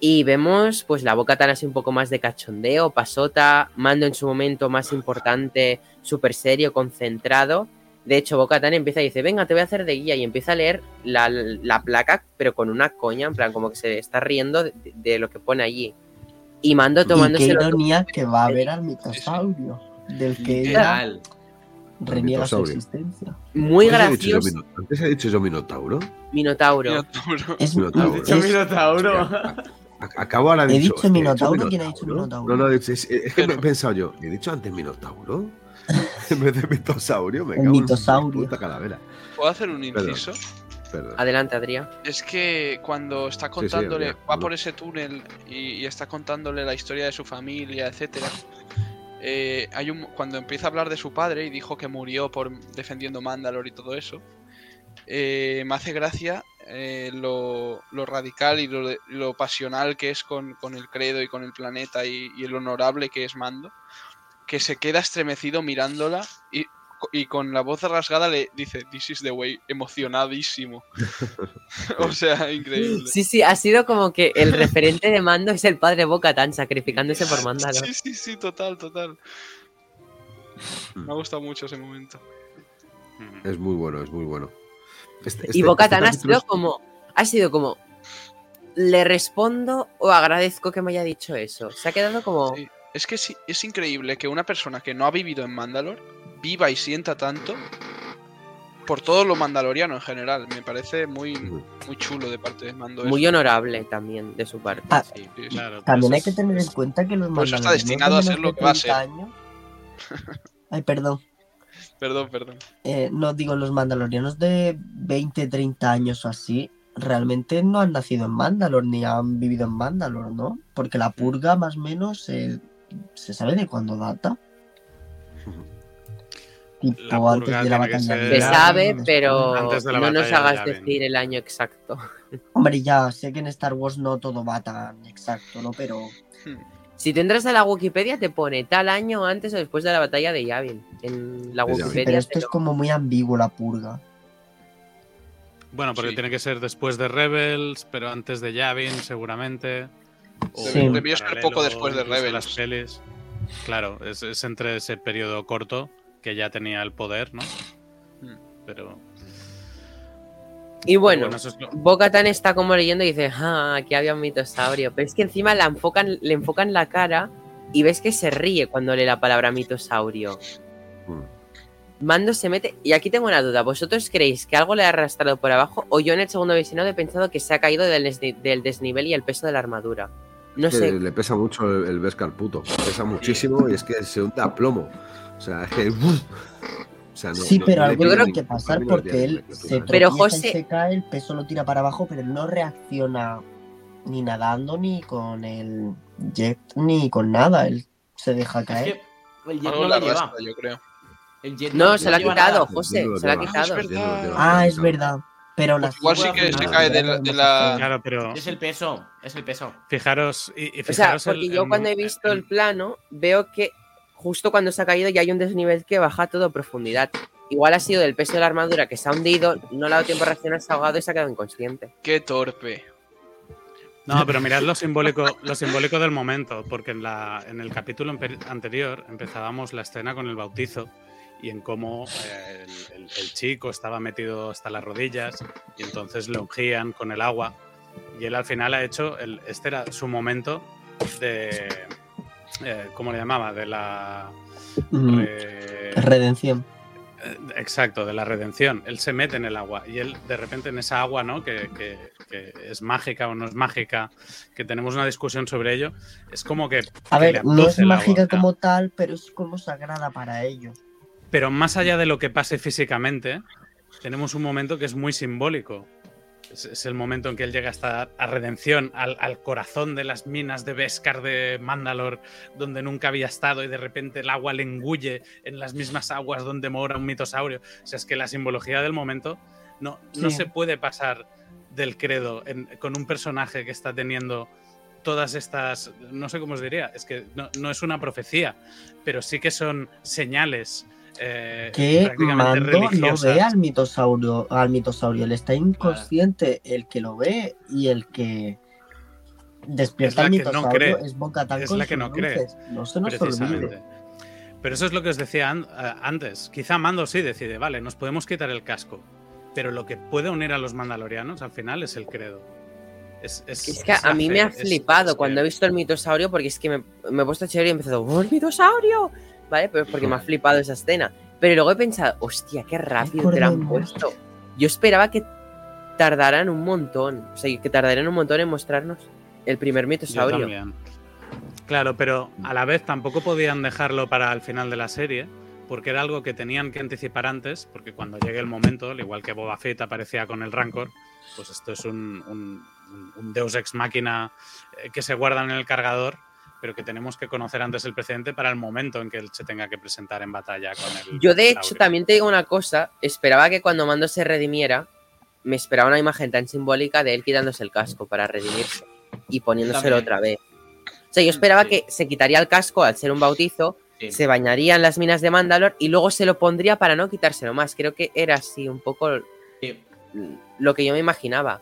Y vemos, pues la boca tan así un poco más de cachondeo, pasota, mando en su momento más importante, súper serio, concentrado. De hecho, Bocatan empieza y dice, venga, te voy a hacer de guía. Y empieza a leer la, la placa, pero con una coña, en plan, como que se está riendo de, de lo que pone allí. Y Mando
Y qué
tomándose los
ironía que va a ver al mitosaurio, del que
Literal.
Reniega su existencia.
muy gracioso.
Antes he dicho yo Minotauro.
Minotauro.
Minotauro.
Es,
Minotauro.
Dicho Minotauro.
A- Acabo ahora de
He dicho Minotauro, ¿quién ha dicho
Minotauro? No, no, es, es- es que me he pensado yo. ¿He dicho antes Minotauro? en vez de mitosaurio, me cago en
mitosaurio.
mi puta calavera.
¿Puedo hacer un inciso?
Perdón.
Adelante, Adrián.
Es que cuando está
sí,
contándole,
Adrián,
va por ese túnel y, y está contándole la historia de su familia, etcétera. Eh, hay un, cuando empieza a hablar de su padre y dijo que murió por defendiendo Mandalore y todo eso, eh, me hace gracia eh, lo, radical y lo, pasional que es con, con el credo y con el planeta y el honorable que es Mando, que se queda estremecido mirándola y, y con la voz rasgada le dice, This is the way, emocionadísimo. o sea, increíble.
Sí, sí, ha sido como que el referente de Mando es el padre Bocatan sacrificándose por Mandalor.
Sí, sí, sí, total, total. Me ha gustado mucho ese momento.
Es muy bueno, es muy bueno. Este-
Y
este-
Bocatan
este
ha
capítulo
sido
es-
como. Ha sido como. Le respondo o agradezco que me haya dicho eso. Se ha quedado como.
Sí. Es que sí, es increíble que una persona que no ha vivido en Mandalor viva y sienta tanto por todo lo mandaloriano en general. Me parece muy, muy chulo de parte de Mando.
Muy
eso.
honorable también de su parte.
Ah,
Sí, sí, sí.
Claro,
También
pues
hay que tener en cuenta que los
Por eso está
mandalorianos
destinado
de
a ser
menos
lo
de
que va a
30
ser.
años- Ay, perdón.
Perdón, perdón.
Eh, no digo, los mandalorianos de 20, 30 años o así, realmente no han nacido en Mandalor ni han vivido en Mandalor, ¿no? Porque la purga más o menos eh, se sabe de cuándo data. Tipo antes de la batalla
Se sabe, pero no nos hagas decir el año exacto.
Hombre, ya sé que en Star Wars no todo va tan exacto, ¿no? Pero
Si tú entras a la Wikipedia, te pone tal año antes o después de la batalla de Yavin. En la. Wikipedia.
pero esto
te
es como muy ambiguo la purga.
Bueno, porque
Sí.
tiene que ser después de Rebels, pero antes de Yavin, seguramente. O
Sí.
Debió ser
paralelo,
poco después de Rebels.
Las pelis. Claro, es, es entre ese periodo corto que ya tenía el poder, ¿no?
Mm.
Pero.
Y bueno,
es lo-
Bocatan está como leyendo y dice, ah, aquí había un mitosaurio. Pero es que encima la enfocan, le enfocan la cara y ves que se ríe cuando lee la palabra mitosaurio.
Mm.
Mando se mete. Y aquí tengo una duda. ¿Vosotros creéis que algo le ha arrastrado por abajo? O yo en el segundo visionado he pensado que se ha caído del, desni- del desnivel y el peso de la armadura. No
Que
sé.
Le pesa mucho el, el Beskar puto. Pesa muchísimo y es que se hunde a plomo. O sea, es que. O sea, no-
Sí,
no-
pero
no
algo
tiene
que pasar porque él se.
Pero José-
y se cae, el peso lo tira para abajo, pero no reacciona ni nadando, ni con el jet, ni con nada. Él se deja
Es
caer.
que el jet no lo lleva.
arrastra, yo creo.
El jet
No, se lo ha quitado,
nada.
José. Se lo ha quitado.
Ah, es verdad.
Ah, es. Pero
Pues
la
igual sí que se cae de la, de la-
Claro, pero
Es el peso, es el peso.
fijaros. Y, y
O sea,
fijaros el-
porque yo
el
cuando he visto el
el-
plano, veo que justo cuando se ha caído ya hay un desnivel que baja a toda profundidad. Igual ha sido del peso de la armadura que se ha hundido, no le ha dado tiempo a reaccionar, se ha ahogado y se ha quedado inconsciente.
Qué torpe.
No, pero mirad lo simbólico, lo simbólico del momento, porque en, la, en el capítulo anterior empezábamos la escena con el bautizo y en cómo eh, el, el- el chico estaba metido hasta las rodillas y entonces le ungían con el agua y él al final ha hecho, el, este era su momento de, eh, ¿cómo le llamaba? De la...
Mm,
re-
redención.
eh, Exacto, de la redención. Él se mete en el agua y él de repente en esa agua, ¿no? Que, que- que es mágica o no es mágica, que tenemos una discusión sobre ello, es como que...
A
que
ver, no es
agua,
mágica como tal, pero es como sagrada para ellos.
Pero más allá de lo que pase físicamente, tenemos un momento que es muy simbólico. Es, es el momento en que él llega hasta a redención, al, al corazón de las minas de Beskar de Mandalor, donde nunca había estado y de repente el agua le engulle en las mismas aguas donde mora un mitosaurio. O sea, es que la simbología del momento no, no
Sí.
se puede pasar del credo en- con un personaje que está teniendo todas estas, no sé cómo os diría, es que no, no es una profecía, pero sí que son señales eh,
Que Mando no ve al mitosaurio, al mitosaurio, él está inconsciente, el que lo ve y el que despierta
Es
al
la que no
mitosaurio
cree,
es Bocatán
es la que no cree.
No se nos olvide.
Pero eso es lo que os decía a- antes. Quizá Mando sí decide, vale, nos podemos quitar el casco, pero lo que puede unir a los mandalorianos al final es el credo. Es, es-
Es que
es
a mí
fe,
me ha flipado
es
cuando he visto el mitosaurio porque es que me, me he puesto chévere y he empezado, ¡oh, el mitosaurio! ¿Vale? Pero es porque me ha flipado esa escena. Pero luego he pensado, hostia, qué rápido te la han puesto. Yo esperaba que tardaran un montón. O sea, que tardaran un montón en mostrarnos el primer mitosaurio.
Claro, pero a la vez tampoco podían dejarlo para el final de la serie, porque era algo que tenían que anticipar antes, porque cuando llegue el momento, al igual que Boba Fett aparecía con el Rancor, pues esto es un, un- un- Deus Ex Máquina eh, que se guarda en el cargador, pero que tenemos que conocer antes el precedente para el momento en que él se tenga que presentar en batalla con el.
Yo, de hecho, también te digo una cosa. Esperaba que cuando Mando se redimiera, me esperaba una imagen tan simbólica de él quitándose el casco para redimirse y poniéndoselo
También.
otra vez. O sea, yo esperaba
Sí.
que se quitaría el casco al ser un bautizo,
Sí.
se bañaría en las minas de Mandalor y luego se lo pondría para no quitárselo más. Creo que era así un poco
Sí.
lo que yo me imaginaba.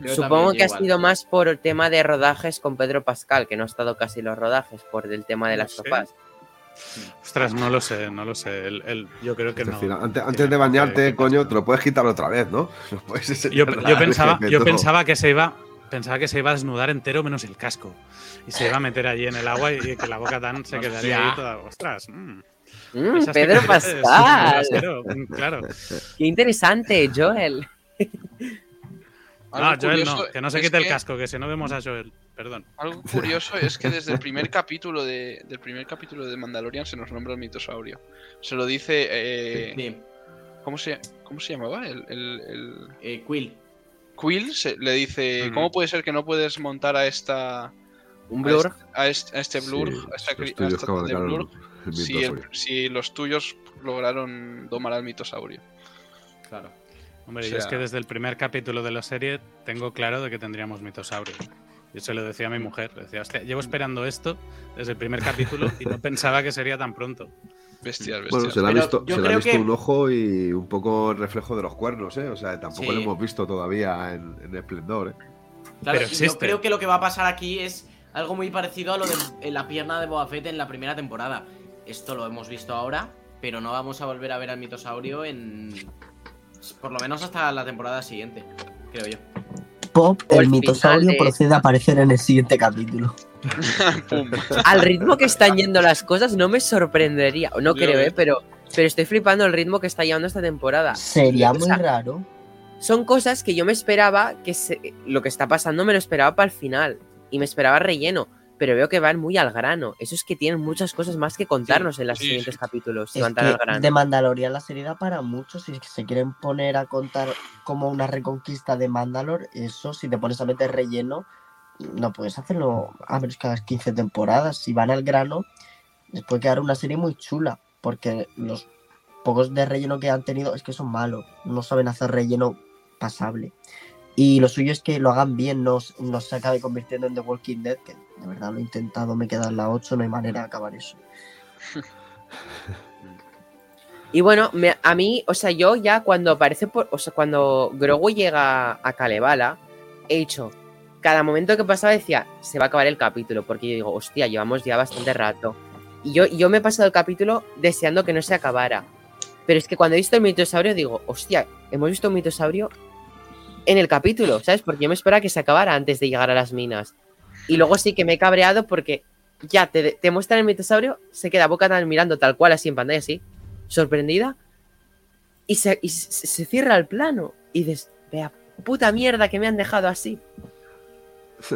Yo
Supongo
también,
que ha sido más por el tema de rodajes con Pedro Pascal, que no ha estado casi los rodajes por el tema de
No
las
sé.
sofás.
Ostras, no lo sé, no lo sé. El- el- yo creo que no.
antes, de bañarte, coño, te lo puedes quitar otra vez, ¿no? Puedes
Yo, pensaba, yo pensaba que se iba. Pensaba que se iba a desnudar entero menos el casco. Y se iba a meter allí en el agua y, y que la boca tan se quedaría ahí toda. Ostras. mm,
Mm,
esas
Pedro Pascal.
mm, Claro.
Qué interesante, Joel.
No, Joel no, que no se quite el
que-
casco, que si no vemos a Joel. Perdón.
Algo curioso es que desde el primer capítulo de, del primer capítulo de Mandalorian se nos nombra el mitosaurio. Se lo dice. eh,
Sí.
¿cómo, se, ¿Cómo se llamaba? El, el- el-
Eh, Quill.
Quill se- le dice:
Ujú.
¿Cómo puede ser que no puedes montar a esta.
Un blur.
A este, a este Blur?
Sí,
a esta, a esta
de
Blur,
el
si, si los tuyos lograron domar al mitosaurio.
Claro.
Hombre,
O
yo es que desde el primer capítulo de la serie tengo claro de que tendríamos mitosaurio. Yo se lo decía a mi mujer. Decía, hostia, llevo esperando esto desde el primer capítulo y no pensaba que sería tan pronto.
Bestias, bestias.
Bueno, se le ha visto,
yo
se le ha
creo
visto
que-
un ojo y un poco el reflejo de los cuernos, ¿eh? O sea, tampoco
Sí.
lo hemos visto todavía en, en esplendor, ¿eh?
Claro,
Pero
yo creo que lo que va a pasar aquí es algo muy parecido a lo de la pierna de Boba Fett en la primera temporada. Esto lo hemos visto ahora, pero no vamos a volver a ver al mitosaurio en. Por lo menos hasta la temporada siguiente, creo yo.
Pop, el
el
mitosaurio,
de-
procede a aparecer en el siguiente capítulo.
Al ritmo que están yendo las cosas, no me sorprendería. o No creo,
eh.
Pero, pero estoy flipando el ritmo que está llevando esta temporada.
Sería
O
muy
sea,
raro.
Son cosas que yo me esperaba que se- lo que está pasando me lo esperaba para el final. Y me esperaba relleno. Pero veo que van muy al grano. Eso es que tienen muchas cosas más que contarnos en los
sí,
siguientes
sí.
capítulos.
Es
al grano.
de Mandalorian la serie da para muchos. Si se quieren poner a contar como una reconquista de Mandalor, eso, si te pones a meter relleno, no puedes hacerlo a menos que hagas 15 temporadas. Si van al grano, les puede quedar una serie muy chula. Porque los pocos de relleno que han tenido es que son malos. No saben hacer relleno pasable. Y lo suyo es que lo hagan bien, no, se acabe convirtiendo en The Walking Dead, que de verdad lo he intentado, me queda en la 8, no hay manera de acabar eso.
Y bueno, a mí, o sea, yo ya cuando aparece, por, o sea, cuando Grogu llega a Kalevala, he dicho, cada momento que pasaba decía, se va a acabar el capítulo, porque yo digo, hostia, llevamos ya bastante rato. Y yo, yo me he pasado el capítulo deseando que no se acabara. Pero es que cuando he visto el mitosaurio digo, hostia, hemos visto un mitosaurio en el capítulo, ¿sabes? Porque yo me esperaba que se acabara antes de llegar a las minas. Y luego sí que me he cabreado porque ya te, te muestran el mitosaurio, se queda boca tan mirando tal cual así en pantalla, así, sorprendida, y se, y se, se cierra el plano. Y dices, vea, puta mierda que me han dejado así.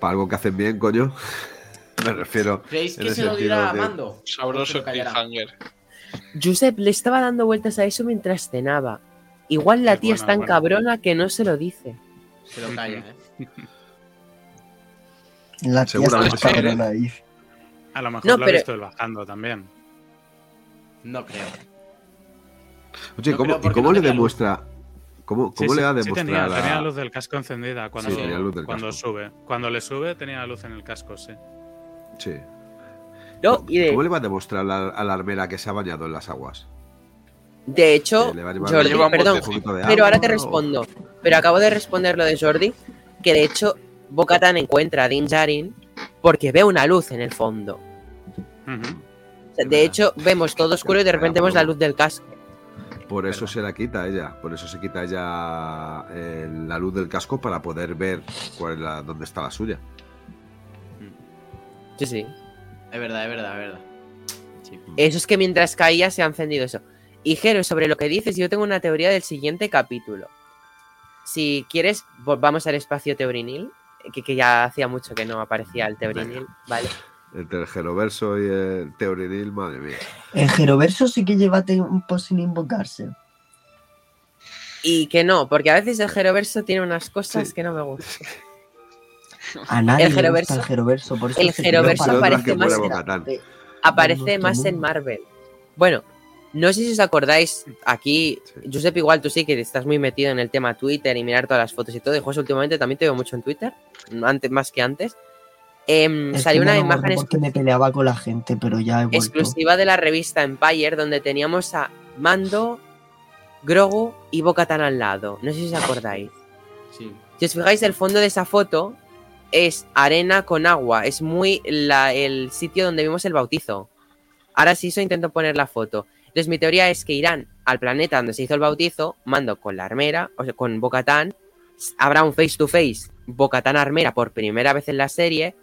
Para algo que hacen bien, coño. Me refiero.
¿Creéis que se lo dirá a
de-
Mando?
Sabroso cliffhanger.
Josep le estaba dando vueltas a eso mientras cenaba. Igual la tía
bueno,
es tan
bueno.
cabrona que no se lo dice.
Se lo calla, ¿eh?
La tía
Seguramente
está
sí,
cabrona ahí.
A lo mejor
No,
lo ha
pero-
visto él bajando también.
No creo.
Oye,
No
¿cómo,
creo
¿y cómo
no
le
tenía luz.
demuestra? ¿Cómo,
Sí,
cómo
sí,
le ha
sí
demostrado?
tenía, tenía la luz del casco encendida cuando,
tenía luz del
cuando
casco.
sube. Cuando le sube tenía la luz en el casco, sí.
Sí.
No, y de,
¿Cómo le va a demostrar la- a la armera que se ha bañado en las aguas?
De hecho,
¿Que le va a llevar
Jordi, perdón, pero ahora te respondo. Pero acabo de responder lo de Jordi, que de hecho Bocatan encuentra a Din Djarin porque ve una luz en el fondo.
Ujú.
O sea, de hecho, vemos todo oscuro y de repente vemos la luz del casco.
Por eso se la quita ella. Por eso se quita ella eh, la luz del casco para poder ver cuál es la, dónde está la suya.
Sí, sí.
Es verdad, es verdad, es verdad. Sí.
Eso es que mientras caía se ha encendido eso. Y Jero, sobre lo que dices, yo tengo una teoría del siguiente capítulo. Si quieres, volvamos al espacio teorinil, que, que ya hacía mucho que no aparecía el teorinil, ¿vale?
Entre el Geroverso y el Teorinil, madre mía.
El Geroverso sí que lleva tiempo sin invocarse.
Y que no, porque a veces el Jeroverso tiene unas cosas
Sí.
que no me gustan.
A nadie
El
gusta el Geroverso. Por eso
el
se creó
Geroverso
para
parece
que
más
de-
Aparece más en. Marvel. Bueno, no sé si os acordáis, aquí,
Sí.
Josep, igual tú sí que estás muy metido en el tema Twitter y mirar todas las fotos y todo. Y José, últimamente también te veo mucho en Twitter, antes más que antes.
Es
salió una imagen
porque me peleaba con la gente, pero ya he
exclusiva de la revista Empire donde teníamos a Mando, Grogu y Bo-Katan al lado. No sé si os acordáis.
Sí.
Si os fijáis, el fondo de esa foto es arena con agua. Es muy la- el sitio donde vimos el bautizo. Ahora sí, eso intento poner la foto. Entonces, mi teoría es que irán al planeta donde se hizo el bautizo, mando con la armera, o sea, con Bocatán. Habrá un face to face, Bocatán armera por primera vez en la serie.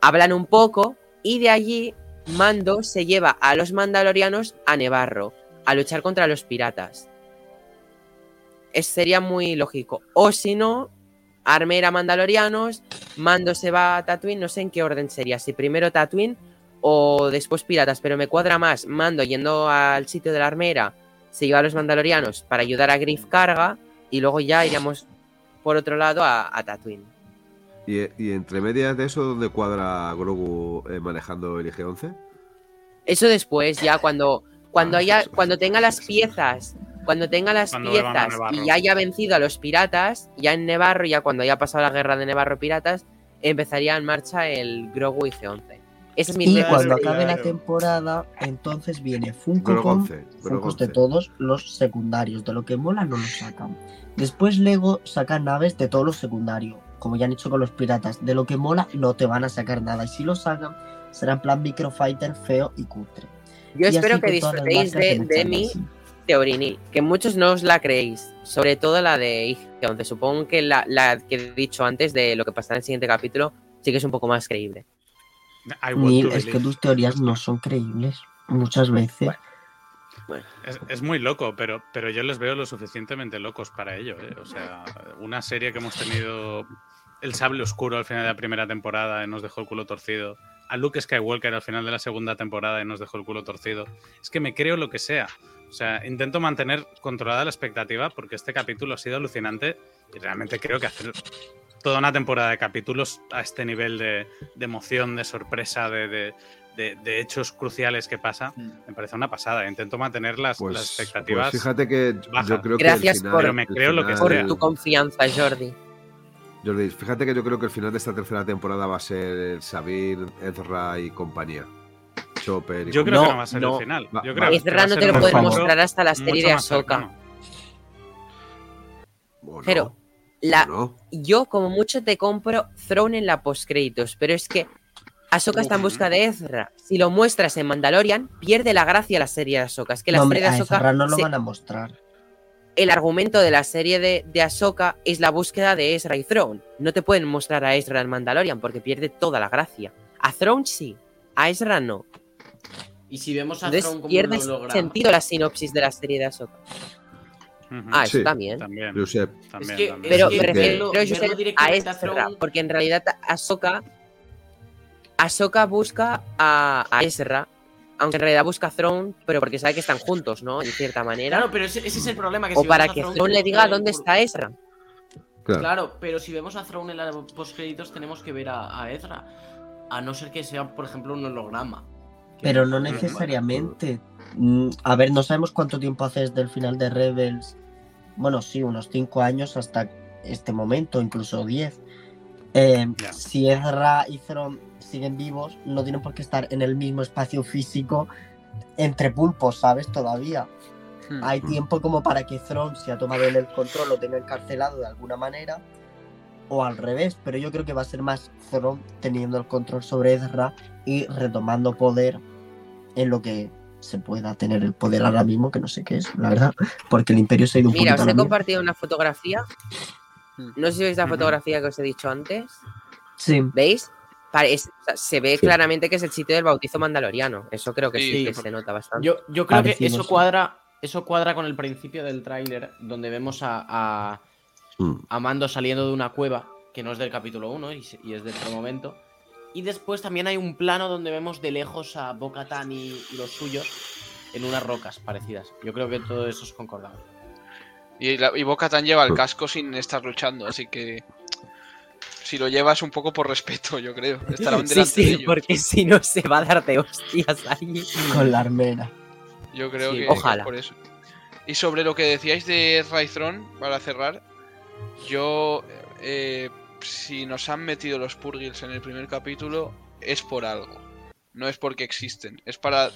Hablan un poco y de allí Mando se lleva a los mandalorianos a Nevarro a luchar contra los piratas. Es, sería muy lógico. O si no, Armera Mandalorianos, Mando se va a Tatooine, no sé en qué orden sería, si primero Tatooine o después Piratas, pero me cuadra más Mando yendo al sitio de la Armera, se lleva a los Mandalorianos para ayudar a Griff Carga y luego ya iríamos por otro lado a, a Tatooine.
Y, y entre medias de eso, ¿dónde cuadra Grogu eh, manejando el IG-11?
Eso después, ya cuando, cuando
Ah,
haya, cuando tenga las piezas, cuando tenga las
Cuando
piezas y ya haya vencido a los piratas, ya en Nevarro, ya cuando haya pasado la guerra de Nevarro piratas, empezaría en marcha el Grogu IG-11. Esa es mi
Y cuando
Claro.
acabe la temporada, entonces viene Funko con
11. Grogu
Funkos de
11.
todos los secundarios. De lo que mola no lo sacan. Después Lego sacan naves de todos los secundarios. Como ya han hecho con los piratas. De lo que mola no te van a sacar nada. Y si lo sacan, será en plan Microfighter feo y cutre.
Yo
Y
espero que disfrutéis de, mi teorinil, que muchos no os la creéis, sobre todo la de Ige, aunque supongo que la, la que he dicho antes de lo que pasará en el siguiente capítulo sí que es un poco más creíble.
Neil, es que tus teorías no son creíbles muchas veces.
Es, es muy loco, pero, pero yo les veo lo suficientemente locos para ello. ¿eh? O sea, una serie que hemos tenido el sable oscuro al final de la primera temporada y nos dejó el culo torcido. A Luke Skywalker al final de la segunda temporada y nos dejó el culo torcido. Es que me creo lo que sea. O sea, intento mantener controlada la expectativa porque este capítulo ha sido alucinante y realmente creo que hacer toda una temporada de capítulos a este nivel de, de emoción, de sorpresa, de, de- de- de hechos cruciales que pasa, me parece una pasada. Intento mantener las,
Pues,
las expectativas.
pues fíjate que
bajas.
yo creo
Gracias
que final,
por-
Pero me
el
creo lo que
final-
sea.
Por tu confianza, Jordi.
Jordi, fíjate que yo creo que el final de esta tercera temporada va a ser Sabir, Ezra y compañía. Chopper
Yo creo
No,
que no va a ser
no.
el final.
Va-
Yo creo
Ezra no te lo pueden mostrar hasta la serie de Ahsoka. Pero la, yo como mucho te compro Throne en la postcréditos, pero es que Ahsoka está en busca de Ezra. Si lo muestras en Mandalorian, pierde la gracia la serie de Ahsoka. Es que la
No,
serie de
a
Ahsoka,
Ezra no lo
se-
van a mostrar.
el argumento de la serie de, de Ahsoka es la búsqueda de Ezra y Throne. No te pueden mostrar a Ezra en Mandalorian porque pierde toda la gracia. A Throne sí, a Ezra no.
Y si vemos a
Entonces
Thrawn como
pierde
un holograma.
sentido la sinopsis de la serie de Ahsoka. Ah, eso
Sí.
también.
También,
Josep,
también,
que-
también.
Pero me refiero a
directamente a
Ezra,
Thrawn-
porque en realidad Ahsoka, Ahsoka busca a, a Ezra, aunque en realidad busca a Throne, pero porque sabe que están juntos, ¿no? En cierta manera.
Claro, pero ese, ese es el problema. Que
o
si
para que
Thrawn,
Throne le diga dónde
por-
está Ezra.
claro.
Claro, pero si vemos a Throne en la postcréditos tenemos que ver a, a Ezra. A no ser que sea, por ejemplo, un holograma.
Pero no necesariamente. Mm, A ver, no sabemos cuánto tiempo hace desde el final de Rebels. Bueno, sí, unos 5 años hasta este momento, incluso 10. Eh,
Ya.
Si Ezra y Thrawn siguen vivos, no tienen por qué estar en el mismo espacio físico entre pulpos, ¿sabes? Todavía.
Hmm.
Hay
Mm.
tiempo como para que Thrawn, si ha tomado el control, lo tenga encarcelado de alguna manera. O al revés, pero yo creo que va a ser más Thrawn teniendo el control sobre Ezra y retomando poder en lo que se pueda tener el poder ahora mismo, que no sé qué es, la verdad, porque el imperio se ha ido un
Mira, os he compartido una fotografía. No sé si veis la fotografía que os he dicho antes.
Sí,
¿Veis? Se ve
Sí.
claramente que es el sitio del bautizo mandaloriano. Eso creo que sí,
Sí.
que se nota bastante.
Yo, yo creo
Parecido,
que eso cuadra, eso cuadra con el principio del tráiler, donde vemos a, a,
Mm.
a Mando saliendo de una cueva, que no es del capítulo 1 y, y es de otro momento. Y después también hay un plano donde vemos de lejos a Bo-Katan y, y los suyos en unas rocas parecidas. Yo creo que todo eso es concordable.
Y, la, y Bo-Katan lleva el
Pues-
casco sin estar luchando, así que. Si lo llevas un poco por respeto, yo creo. Estarán
Sí,
delante de
sí,
ellos.
porque si no se va a dar de hostias ahí.
con la armera.
Yo creo
Sí,
que
ojalá.
por eso. Y sobre lo que decíais de Raithron, para cerrar, yo, eh, si nos han metido los Purgils en el primer capítulo, es por algo. No es porque existen. Es para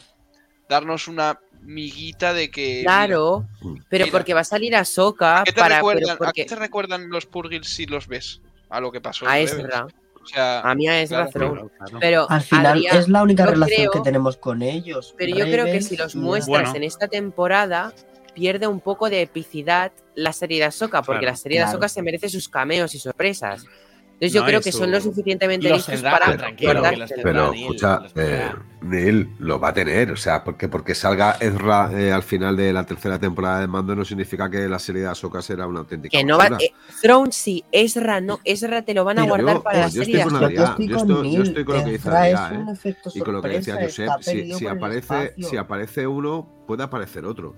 darnos una miguita de que.
Claro,
mira,
pero
mira.
porque va a salir a Soka
¿a qué te
para.
recuerdan, ¿A qué te recuerdan los Purgils si los ves? A lo que pasó.
a
en Rebels.
Ezra.
O sea,
A mí a Ezra
Claro.
Claro.
Pero
Al final
Adrián,
es la única relación
creo-
que tenemos con ellos.
Pero yo creo que si los muestras
Bueno.
en esta temporada, pierde un poco de epicidad la serie de Ahsoka, porque
Claro,
la serie de
claro.
Ahsoka se merece sus cameos y sorpresas. Entonces yo
No,
creo
y
que
su-
son lo suficientemente
Los
listos
tendrá,
para
tranquilo,
pero-
que los
guardárselo.
tendrá.
Pero
Neil,
escucha, eh. Neil lo va a tener, o sea, porque porque salga Ezra eh, al final de la tercera temporada de Mando no significa que la serie de Ahsoka será una auténtica
Que no va. eh, Throne sí, Ezra no. Ezra te lo van a
Pero
guardar
yo-
para la
yo
serie de
estoy con
Ahsoka.
Yo estoy
yo
con
estoy- yo estoy con lo que dice Adrián, ¿eh? Y con lo que decía Josep, si, si aparece,
espacio.
si aparece uno, puede aparecer otro.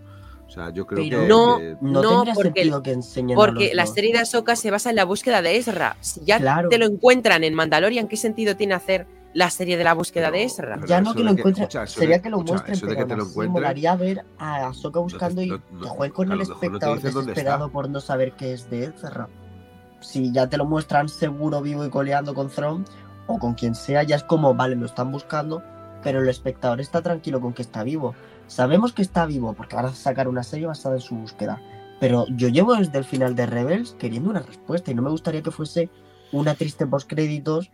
O sea, yo creo
Pero
que,
No,
que-
No,
No, porque-
sentido que enseñen a
Porque
los
la
dos.
serie de Ahsoka se basa en la búsqueda de Ezra. Si ya
Claro.
te lo encuentran en Mandalorian, ¿qué sentido tiene hacer la serie de la búsqueda de Ezra?
Ya no que lo encuentren, sería que lo
escucha,
muestren, pero
que te lo encuentren,
molaría ver a Ahsoka buscando y
no- no-
que jueguen con el espectador desesperado por no saber qué es de Ezra. Si ya te lo muestran seguro, vivo y coleando con Thrawn o con quien sea, ya es como, vale, lo están buscando, pero el espectador está tranquilo con que está vivo. Sabemos que está vivo porque van a sacar una serie basada en su búsqueda. Pero yo llevo desde el final de Rebels queriendo una respuesta y no me gustaría que fuese una triste postcréditos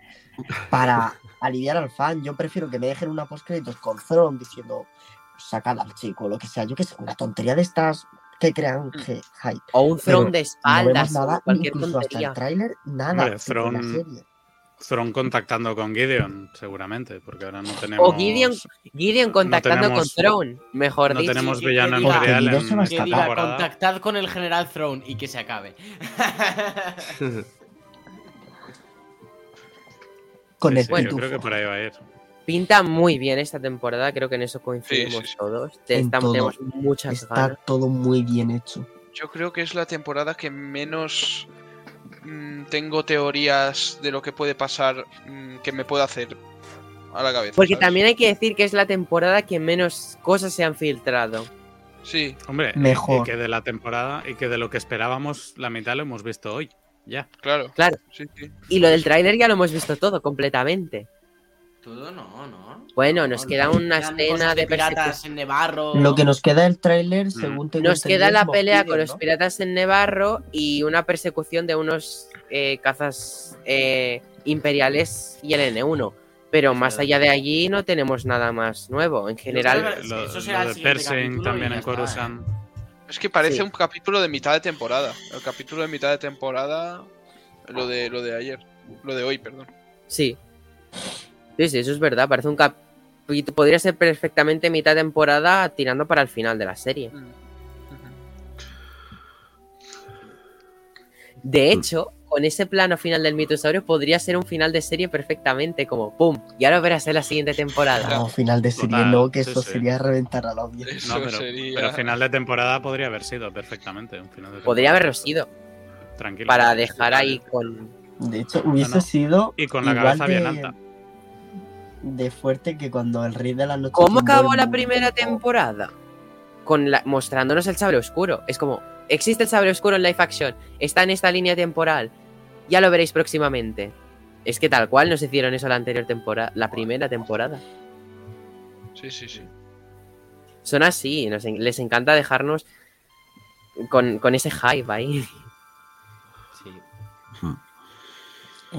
para aliviar al fan. Yo prefiero que me dejen una postcréditos con Thrawn diciendo sacar al chico, lo que sea, yo que sé, una tontería de estas que crean
Mm.
que hype.
O un throne de
No
espaldas,
vemos nada,
o cualquier
incluso hasta el tráiler, nada. De la
Throne-
serie.
Thrawn contactando con Gideon, seguramente, porque ahora no tenemos.
O Gideon, Gideon contactando
tenemos-
con Throne, mejor
no
dicho.
tenemos
que-
villano
que
en
diga-
real
contactad con el general Throne y que se acabe.
Con
Sí,
el
sí, yo creo que por ahí va a ir.
Pinta muy bien esta temporada, creo que en eso coincidimos
Sí, sí, sí.
todos. Estamos-
todo.
tenemos muchas
Está
ganas.
todo muy bien hecho.
Yo creo que es la temporada que menos mm, tengo teorías de lo que puede pasar mm, que me pueda hacer a la cabeza.
Porque
¿sabes?
también hay que decir que es la temporada que menos cosas se han filtrado.
Sí,
Hombre,
Mejor.
Y que de la temporada y que de lo que esperábamos, la mitad lo hemos visto hoy. Ya.
claro.
Claro.
Sí, sí.
Y lo del tráiler ya lo hemos visto todo completamente.
Todo no, no.
Bueno, nos
No,
queda
no.
una escena
cosas
de
piratas en Nevarro.
Lo que nos queda del tráiler, según tengo
Nos queda la pelea con los piratas en Nevarro y una persecución de unos eh, cazas eh, imperiales y el N1. Pero más allá de allí no tenemos nada más nuevo. En general,
Lo,
eso será
lo
el
de también en. Coruscant.
Es que parece
Sí.
un capítulo de mitad de temporada. El capítulo de mitad de temporada. Lo de, lo de ayer. Lo de hoy, perdón.
sí. Sí, sí, eso es verdad. Parece un capítulo. Podría ser perfectamente mitad temporada tirando para el final de la serie.
Mm.
De hecho, con ese plano final del mitosaurio podría ser un final de serie perfectamente, como ¡pum! Ya lo verás en la siguiente temporada.
No, final de serie
Total,
no, que
sí,
eso
sí.
sería reventar a la audiencia.
No, pero,
sería.
pero final de temporada podría haber sido perfectamente. Un final de
Podría haberlo sido,
Tranquilo.
para dejar ahí con...
De hecho, hubiese
no.
sido.
Y con la cabeza
de,
bien alta.
De fuerte que cuando el rey de la noche.
¿Cómo acabó la primera
como-
temporada? Con la, mostrándonos el sable oscuro. Es como, existe el sable oscuro en live action, está en esta línea temporal, ya lo veréis próximamente. Es que tal cual nos hicieron eso la anterior temporada, la primera temporada.
Sí, sí, sí.
Son así, nos les encanta dejarnos con, con ese hype ahí.
Sí.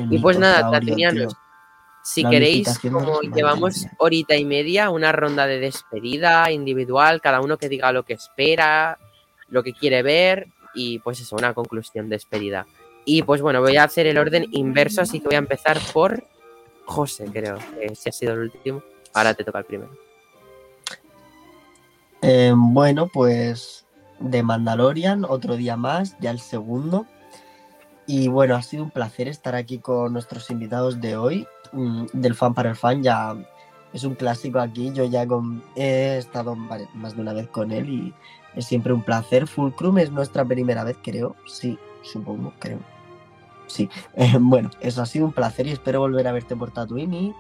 Y pues nada,
tío.
Si
La
queréis, como llevamos horita y media, una ronda de despedida individual, cada uno que diga lo que espera, lo que quiere ver y pues eso, una conclusión despedida. Y pues bueno, voy a hacer el orden inverso, así que voy a empezar por José, creo, que si ha sido el último. Ahora te toca el primero.
Eh, bueno, pues de Mandalorian, otro día más, ya el segundo. Y bueno, ha sido un placer estar aquí con nuestros invitados de hoy, mm, del fan para el fan, ya es un clásico aquí, yo ya he estado más de una vez con él y es siempre un placer. Fulcrum es nuestra primera vez, creo, sí, supongo, creo. Sí, Eh, bueno, eso ha sido un placer y espero volver a verte por Tatooine y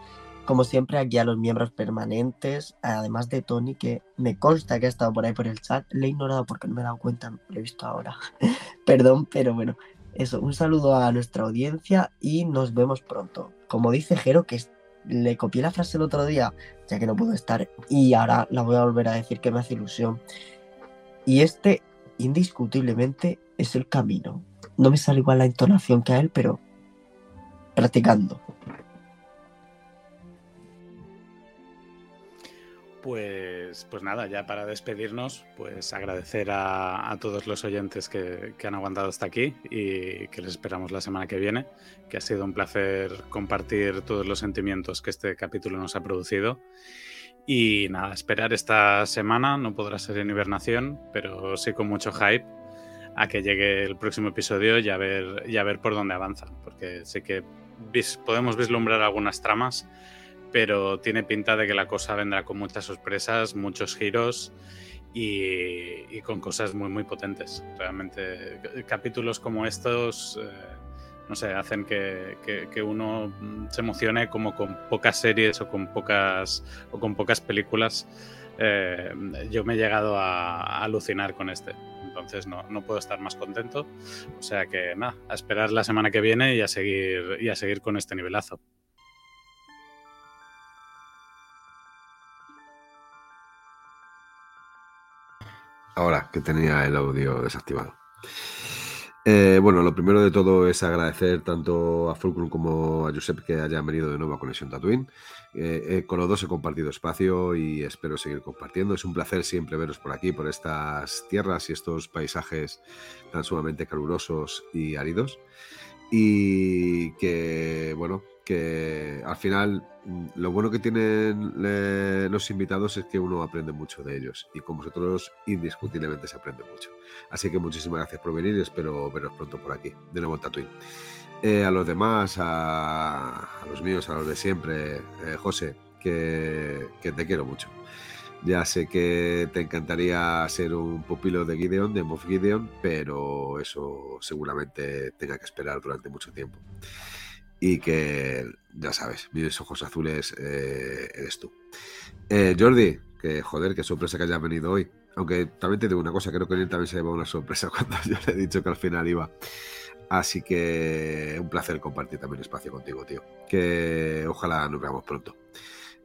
como siempre, aquí a los miembros permanentes, además de Tony, que me consta que ha estado por ahí por el chat. Le he ignorado porque no me he dado cuenta, lo he visto ahora. Perdón, pero bueno, eso, un saludo a nuestra audiencia y nos vemos pronto. Como dice Jero, que le copié la frase el otro día, ya que no pudo estar, y ahora la voy a volver a decir que me hace ilusión. Y este, indiscutiblemente, es el camino. No me sale igual la entonación que a él, pero practicando.
Pues, pues nada, ya para despedirnos, pues agradecer a, todos los oyentes que, han aguantado hasta aquí y que les esperamos la semana que viene, que ha sido un placer compartir todos los sentimientos que este capítulo nos ha producido. Y nada, esperar esta semana, no podrá ser en hibernación, pero sí con mucho hype a que llegue el próximo episodio y a ver, y ver por dónde avanza, porque sé que podemos vislumbrar algunas tramas pero tiene pinta de que la cosa vendrá con muchas sorpresas, muchos giros y, con cosas muy, muy potentes. Realmente, c- capítulos como estos, eh, no sé, hacen que uno mm, se emocione como con pocas series o con pocas, o con pocas películas. Eh, yo me he llegado a, a alucinar con este. Entonces no, no puedo estar más contento. O sea que nada, a esperar la semana que viene y a seguir, y a seguir con este nivelazo.
Ahora que tenía el audio desactivado. Eh, bueno, lo primero de todo es agradecer tanto a Fulcrum como a Josep que hayan venido de nuevo a Conexión Tatooine. Eh, eh, con los dos he compartido espacio y espero seguir compartiendo. Es un placer siempre veros por aquí, por estas tierras y estos paisajes tan sumamente calurosos y áridos. Y que, bueno, que al final mm, lo bueno que tienen los invitados es que uno aprende mucho de ellos y con vosotros indiscutiblemente se aprende mucho. Así que muchísimas gracias por venir y espero veros pronto por aquí, de nuevo en Tatooine. Eh, a los demás, a, los míos, a los de siempre, eh, José, que, que, te quiero mucho. Ya sé que te encantaría ser un pupilo de Gideon, de Moff Gideon, pero eso seguramente tenga que esperar durante mucho tiempo y que, ya sabes, mis ojos azules eh, eres tú. Eh, Jordi, que joder, qué sorpresa que hayas venido hoy. Aunque también te digo una cosa, creo que él también se llevó una sorpresa cuando yo le he dicho que al final iba. Así que un placer compartir también espacio contigo, tío. Que ojalá nos veamos pronto.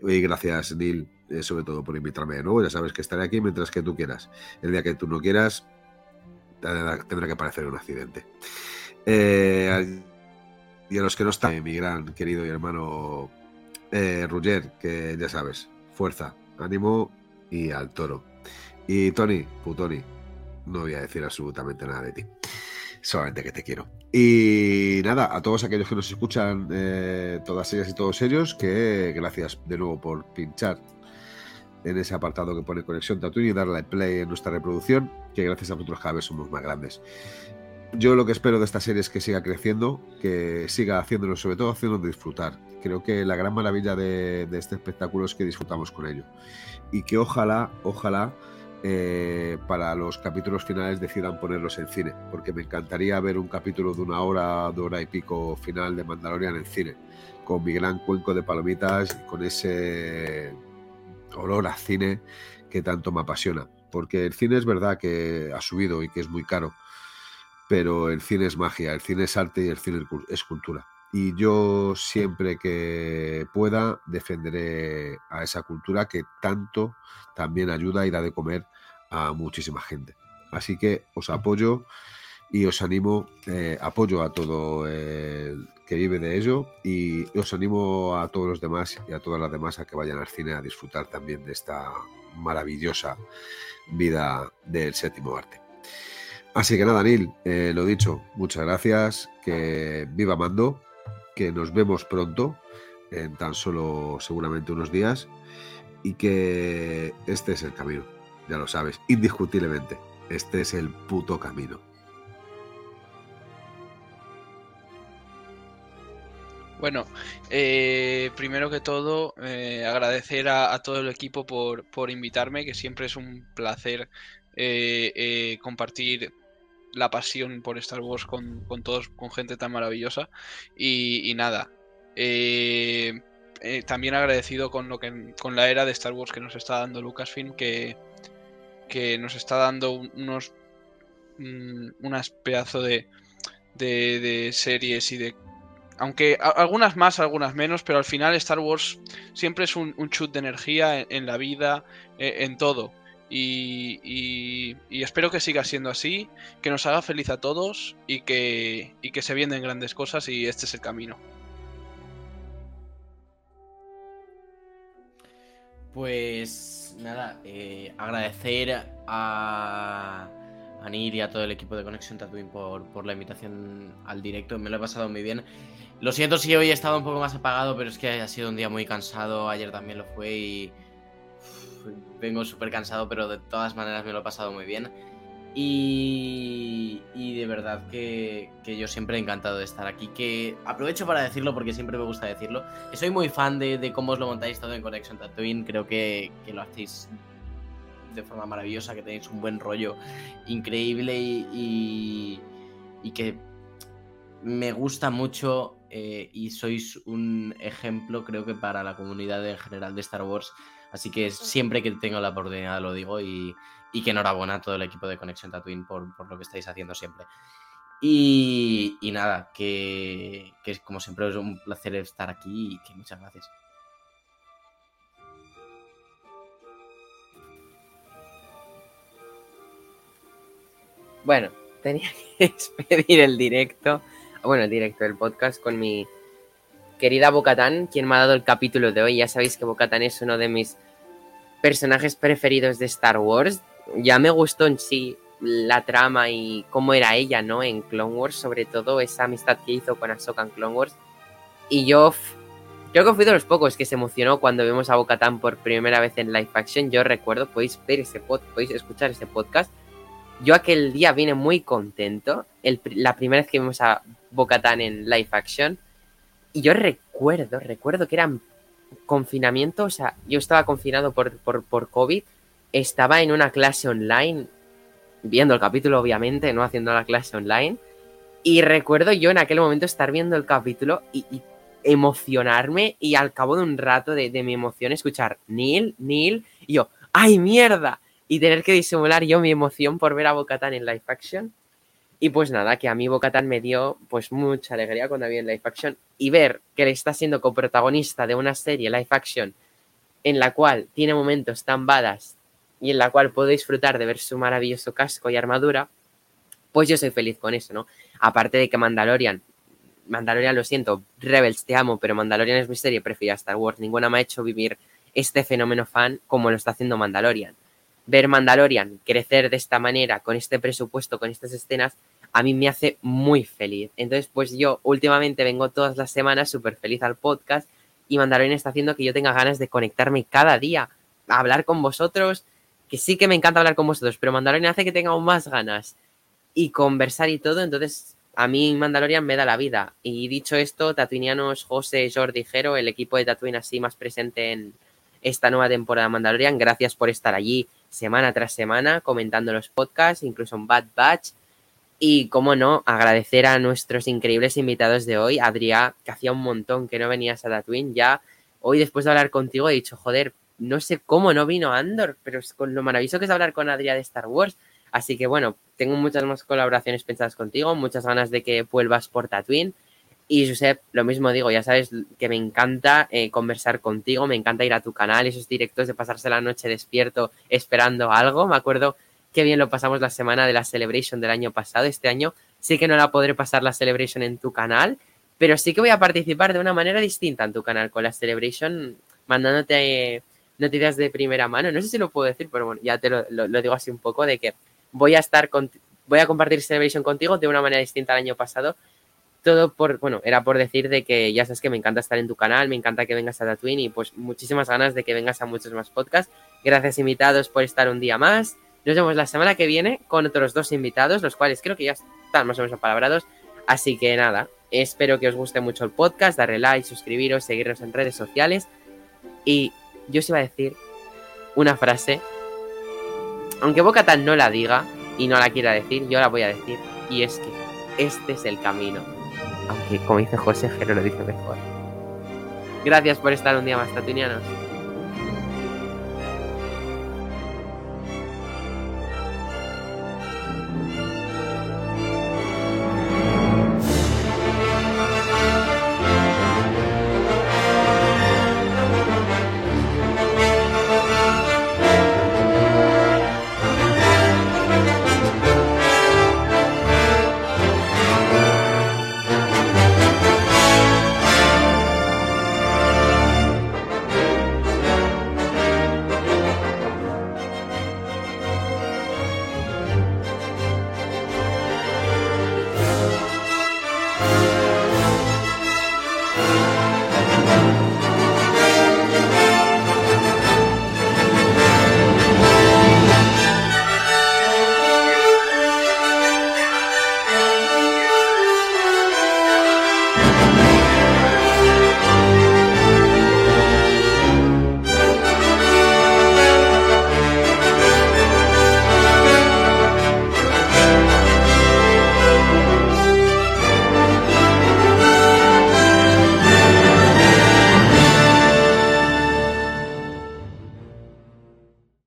Y gracias, Neil, eh, sobre todo por invitarme de nuevo. Ya sabes que estaré aquí mientras que tú quieras. El día que tú no quieras, tendrá que parecer un accidente. Eh, y a los que no están, mi gran querido y hermano eh, que ya sabes, fuerza, ánimo y al toro. Y Tony, putoni, no voy a decir absolutamente nada de ti, solamente que te quiero. Y nada, a todos aquellos que nos escuchan, eh, todas ellas y todos ellos, que gracias de nuevo por pinchar en ese apartado que pone conexión Tatooine y darle play en nuestra reproducción, que gracias a vosotros cada vez somos más grandes yo lo que espero de esta serie es que siga creciendo, que siga haciéndolo, sobre todo haciéndonos disfrutar. Creo que la gran maravilla de, este espectáculo es que disfrutamos con ello. Y que ojalá, ojalá, eh, para los capítulos finales decidan ponerlos en cine, porque me encantaría ver un capítulo de una hora, de hora y pico final de Mandalorian en cine, con mi gran cuenco de palomitas con ese olor a cine que tanto me apasiona. Porque el cine es verdad que ha subido y que es muy caro pero el cine es magia, el cine es arte y el cine es cultura. Y yo siempre que pueda defenderé a esa cultura que tanto también ayuda y da de comer a muchísima gente. Así que os apoyo y os animo, eh, apoyo a todo el que vive de ello y os animo a todos los demás y a todas las demás a que vayan al cine a disfrutar también de esta maravillosa vida del séptimo arte. Así que nada, Neil, eh, lo dicho, muchas gracias, que viva Mando, que nos vemos pronto, en tan solo seguramente unos días, y que este es el camino, ya lo sabes, indiscutiblemente, este es el puto camino.
Bueno, eh, primero que todo, eh, agradecer a, todo el equipo por, por, invitarme, que siempre es un placer compartir la pasión por Star Wars con, todos, con gente tan maravillosa. Y, nada. Eh, eh, también agradecido con lo que con la era de Star Wars que nos está dando Lucasfilm, que, que nos está dando unos mm, unas pedazo de, de, series y de aunque algunas más, algunas menos, pero al final Star Wars siempre es un, un chut de energía en, la vida, eh, en todo. Y, espero que siga siendo así, que nos haga feliz a todos y que, que se vienen grandes cosas y este es el camino.
Pues nada, eh, agradecer a, a Nir y a todo el equipo de Conexión Tatooine por, por la invitación al directo. Me lo he pasado muy bien. Lo siento si hoy he estado un poco más apagado, pero es que ha sido un día muy cansado. Ayer también lo fue y vengo súper cansado, pero de todas maneras me lo he pasado muy bien. Y, de verdad que, yo siempre he encantado de estar aquí. Que aprovecho para decirlo porque siempre me gusta decirlo. Que soy muy fan de, cómo os lo montáis todo en Connection Tatooine. Creo que, lo hacéis de forma maravillosa, que tenéis un buen rollo increíble y, que me gusta mucho eh, y sois un ejemplo, creo que para la comunidad en general de Star Wars Así que siempre que tengo la oportunidad lo digo y, que enhorabuena a todo el equipo de Conexión Tatooine por, por lo que estáis haciendo siempre. Y, nada, que, que, como siempre es un placer estar aquí y que muchas gracias.
Bueno, tenía que despedir el directo, bueno, el directo del podcast con mi querida Bocatán, quien me ha dado el capítulo de hoy. Ya sabéis que Bocatán es uno de mis personajes preferidos de Star Wars. Ya me gustó en sí la trama y cómo era ella, ¿no? En Clone Wars, sobre todo esa amistad que hizo con Ahsoka en Clone Wars. Y yo creo que fui de los pocos que se emocionó cuando vimos a Bocatán por primera vez en live action. Yo recuerdo, podéis ver ese pod, podéis escuchar ese podcast. Yo aquel día vine muy contento. la primera vez que vimos a Bocatán en live action. Y yo recuerdo, recuerdo que era confinamiento, o sea, yo estaba confinado por, por, por COVID, estaba en una clase online viendo el capítulo, obviamente, no haciendo la clase online. Y recuerdo yo en aquel momento estar viendo el capítulo y, emocionarme y al cabo de un rato de, mi emoción escuchar Neil, Neil, y yo, ¡ay mierda! Y tener que disimular yo mi emoción por ver a Bocatan en live action. Y pues nada, que a mí Bocatan me dio pues mucha alegría cuando vi en live action y ver que le está siendo coprotagonista de una serie live action en la cual tiene momentos tan badas y en la cual puedo disfrutar de ver su maravilloso casco y armadura, pues yo soy feliz con eso, ¿no? Aparte de que Mandalorian, Mandalorian lo siento, Rebels te amo, pero Mandalorian es mi serie preferida Star Wars, ninguna me ha hecho vivir este fenómeno fan como lo está haciendo Mandalorian. Ver Mandalorian crecer de esta manera, con este presupuesto, con estas escenas, a mí me hace muy feliz. Entonces, pues yo últimamente vengo todas las semanas súper feliz al podcast y Mandalorian está haciendo que yo tenga ganas de conectarme cada día, a hablar con vosotros, que sí que me encanta hablar con vosotros, pero Mandalorian hace que tenga aún más ganas y conversar y todo, entonces a mí Mandalorian me da la vida. Y dicho esto, Tatuinianos, José, Jordi, Jero, el equipo de Tatooine así más presente en esta nueva temporada de Mandalorian, gracias por estar allí semana tras semana comentando los podcasts, incluso en Bad Batch. Y, como no, agradecer a nuestros increíbles invitados de hoy, Adrián, que hacía un montón que no venías a Tatooine, ya hoy después de hablar contigo he dicho, joder, no sé cómo no vino Andor, pero es con lo maravilloso que es hablar con Adrián de Star Wars. Así que bueno, tengo muchas más colaboraciones pensadas contigo, muchas ganas de que vuelvas por Tatooine. Y Josep, lo mismo digo, ya sabes que me encanta eh, conversar contigo, me encanta ir a tu canal, esos directos de pasarse la noche despierto esperando algo. Me acuerdo qué bien lo pasamos la semana de la Celebration del año pasado. Este año sí que no la podré pasar la Celebration en tu canal, pero sí que voy a participar de una manera distinta en tu canal con la Celebration, mandándote noticias de primera mano. No sé si lo puedo decir, pero bueno, ya te lo, digo así un poco de que voy a estar voy a compartir Celebration contigo de una manera distinta al año pasado. Todo por, bueno, era por decir de que ya sabes que me encanta estar en tu canal, me encanta que vengas a Tatooine y pues muchísimas ganas de que vengas a muchos más podcasts. Gracias invitados por estar un día más. Nos vemos la semana que viene con otros dos invitados, los cuales creo que ya están más o menos apalabrados. Así que nada, espero que os guste mucho el podcast, darle like, suscribiros, seguirnos en redes sociales y yo os iba a decir una frase, aunque Boca no la diga y no la quiera decir, yo la voy a decir, y es que este es el camino. Aunque, como dice José, Jero lo dice mejor. Gracias por estar un día más, tatunianos.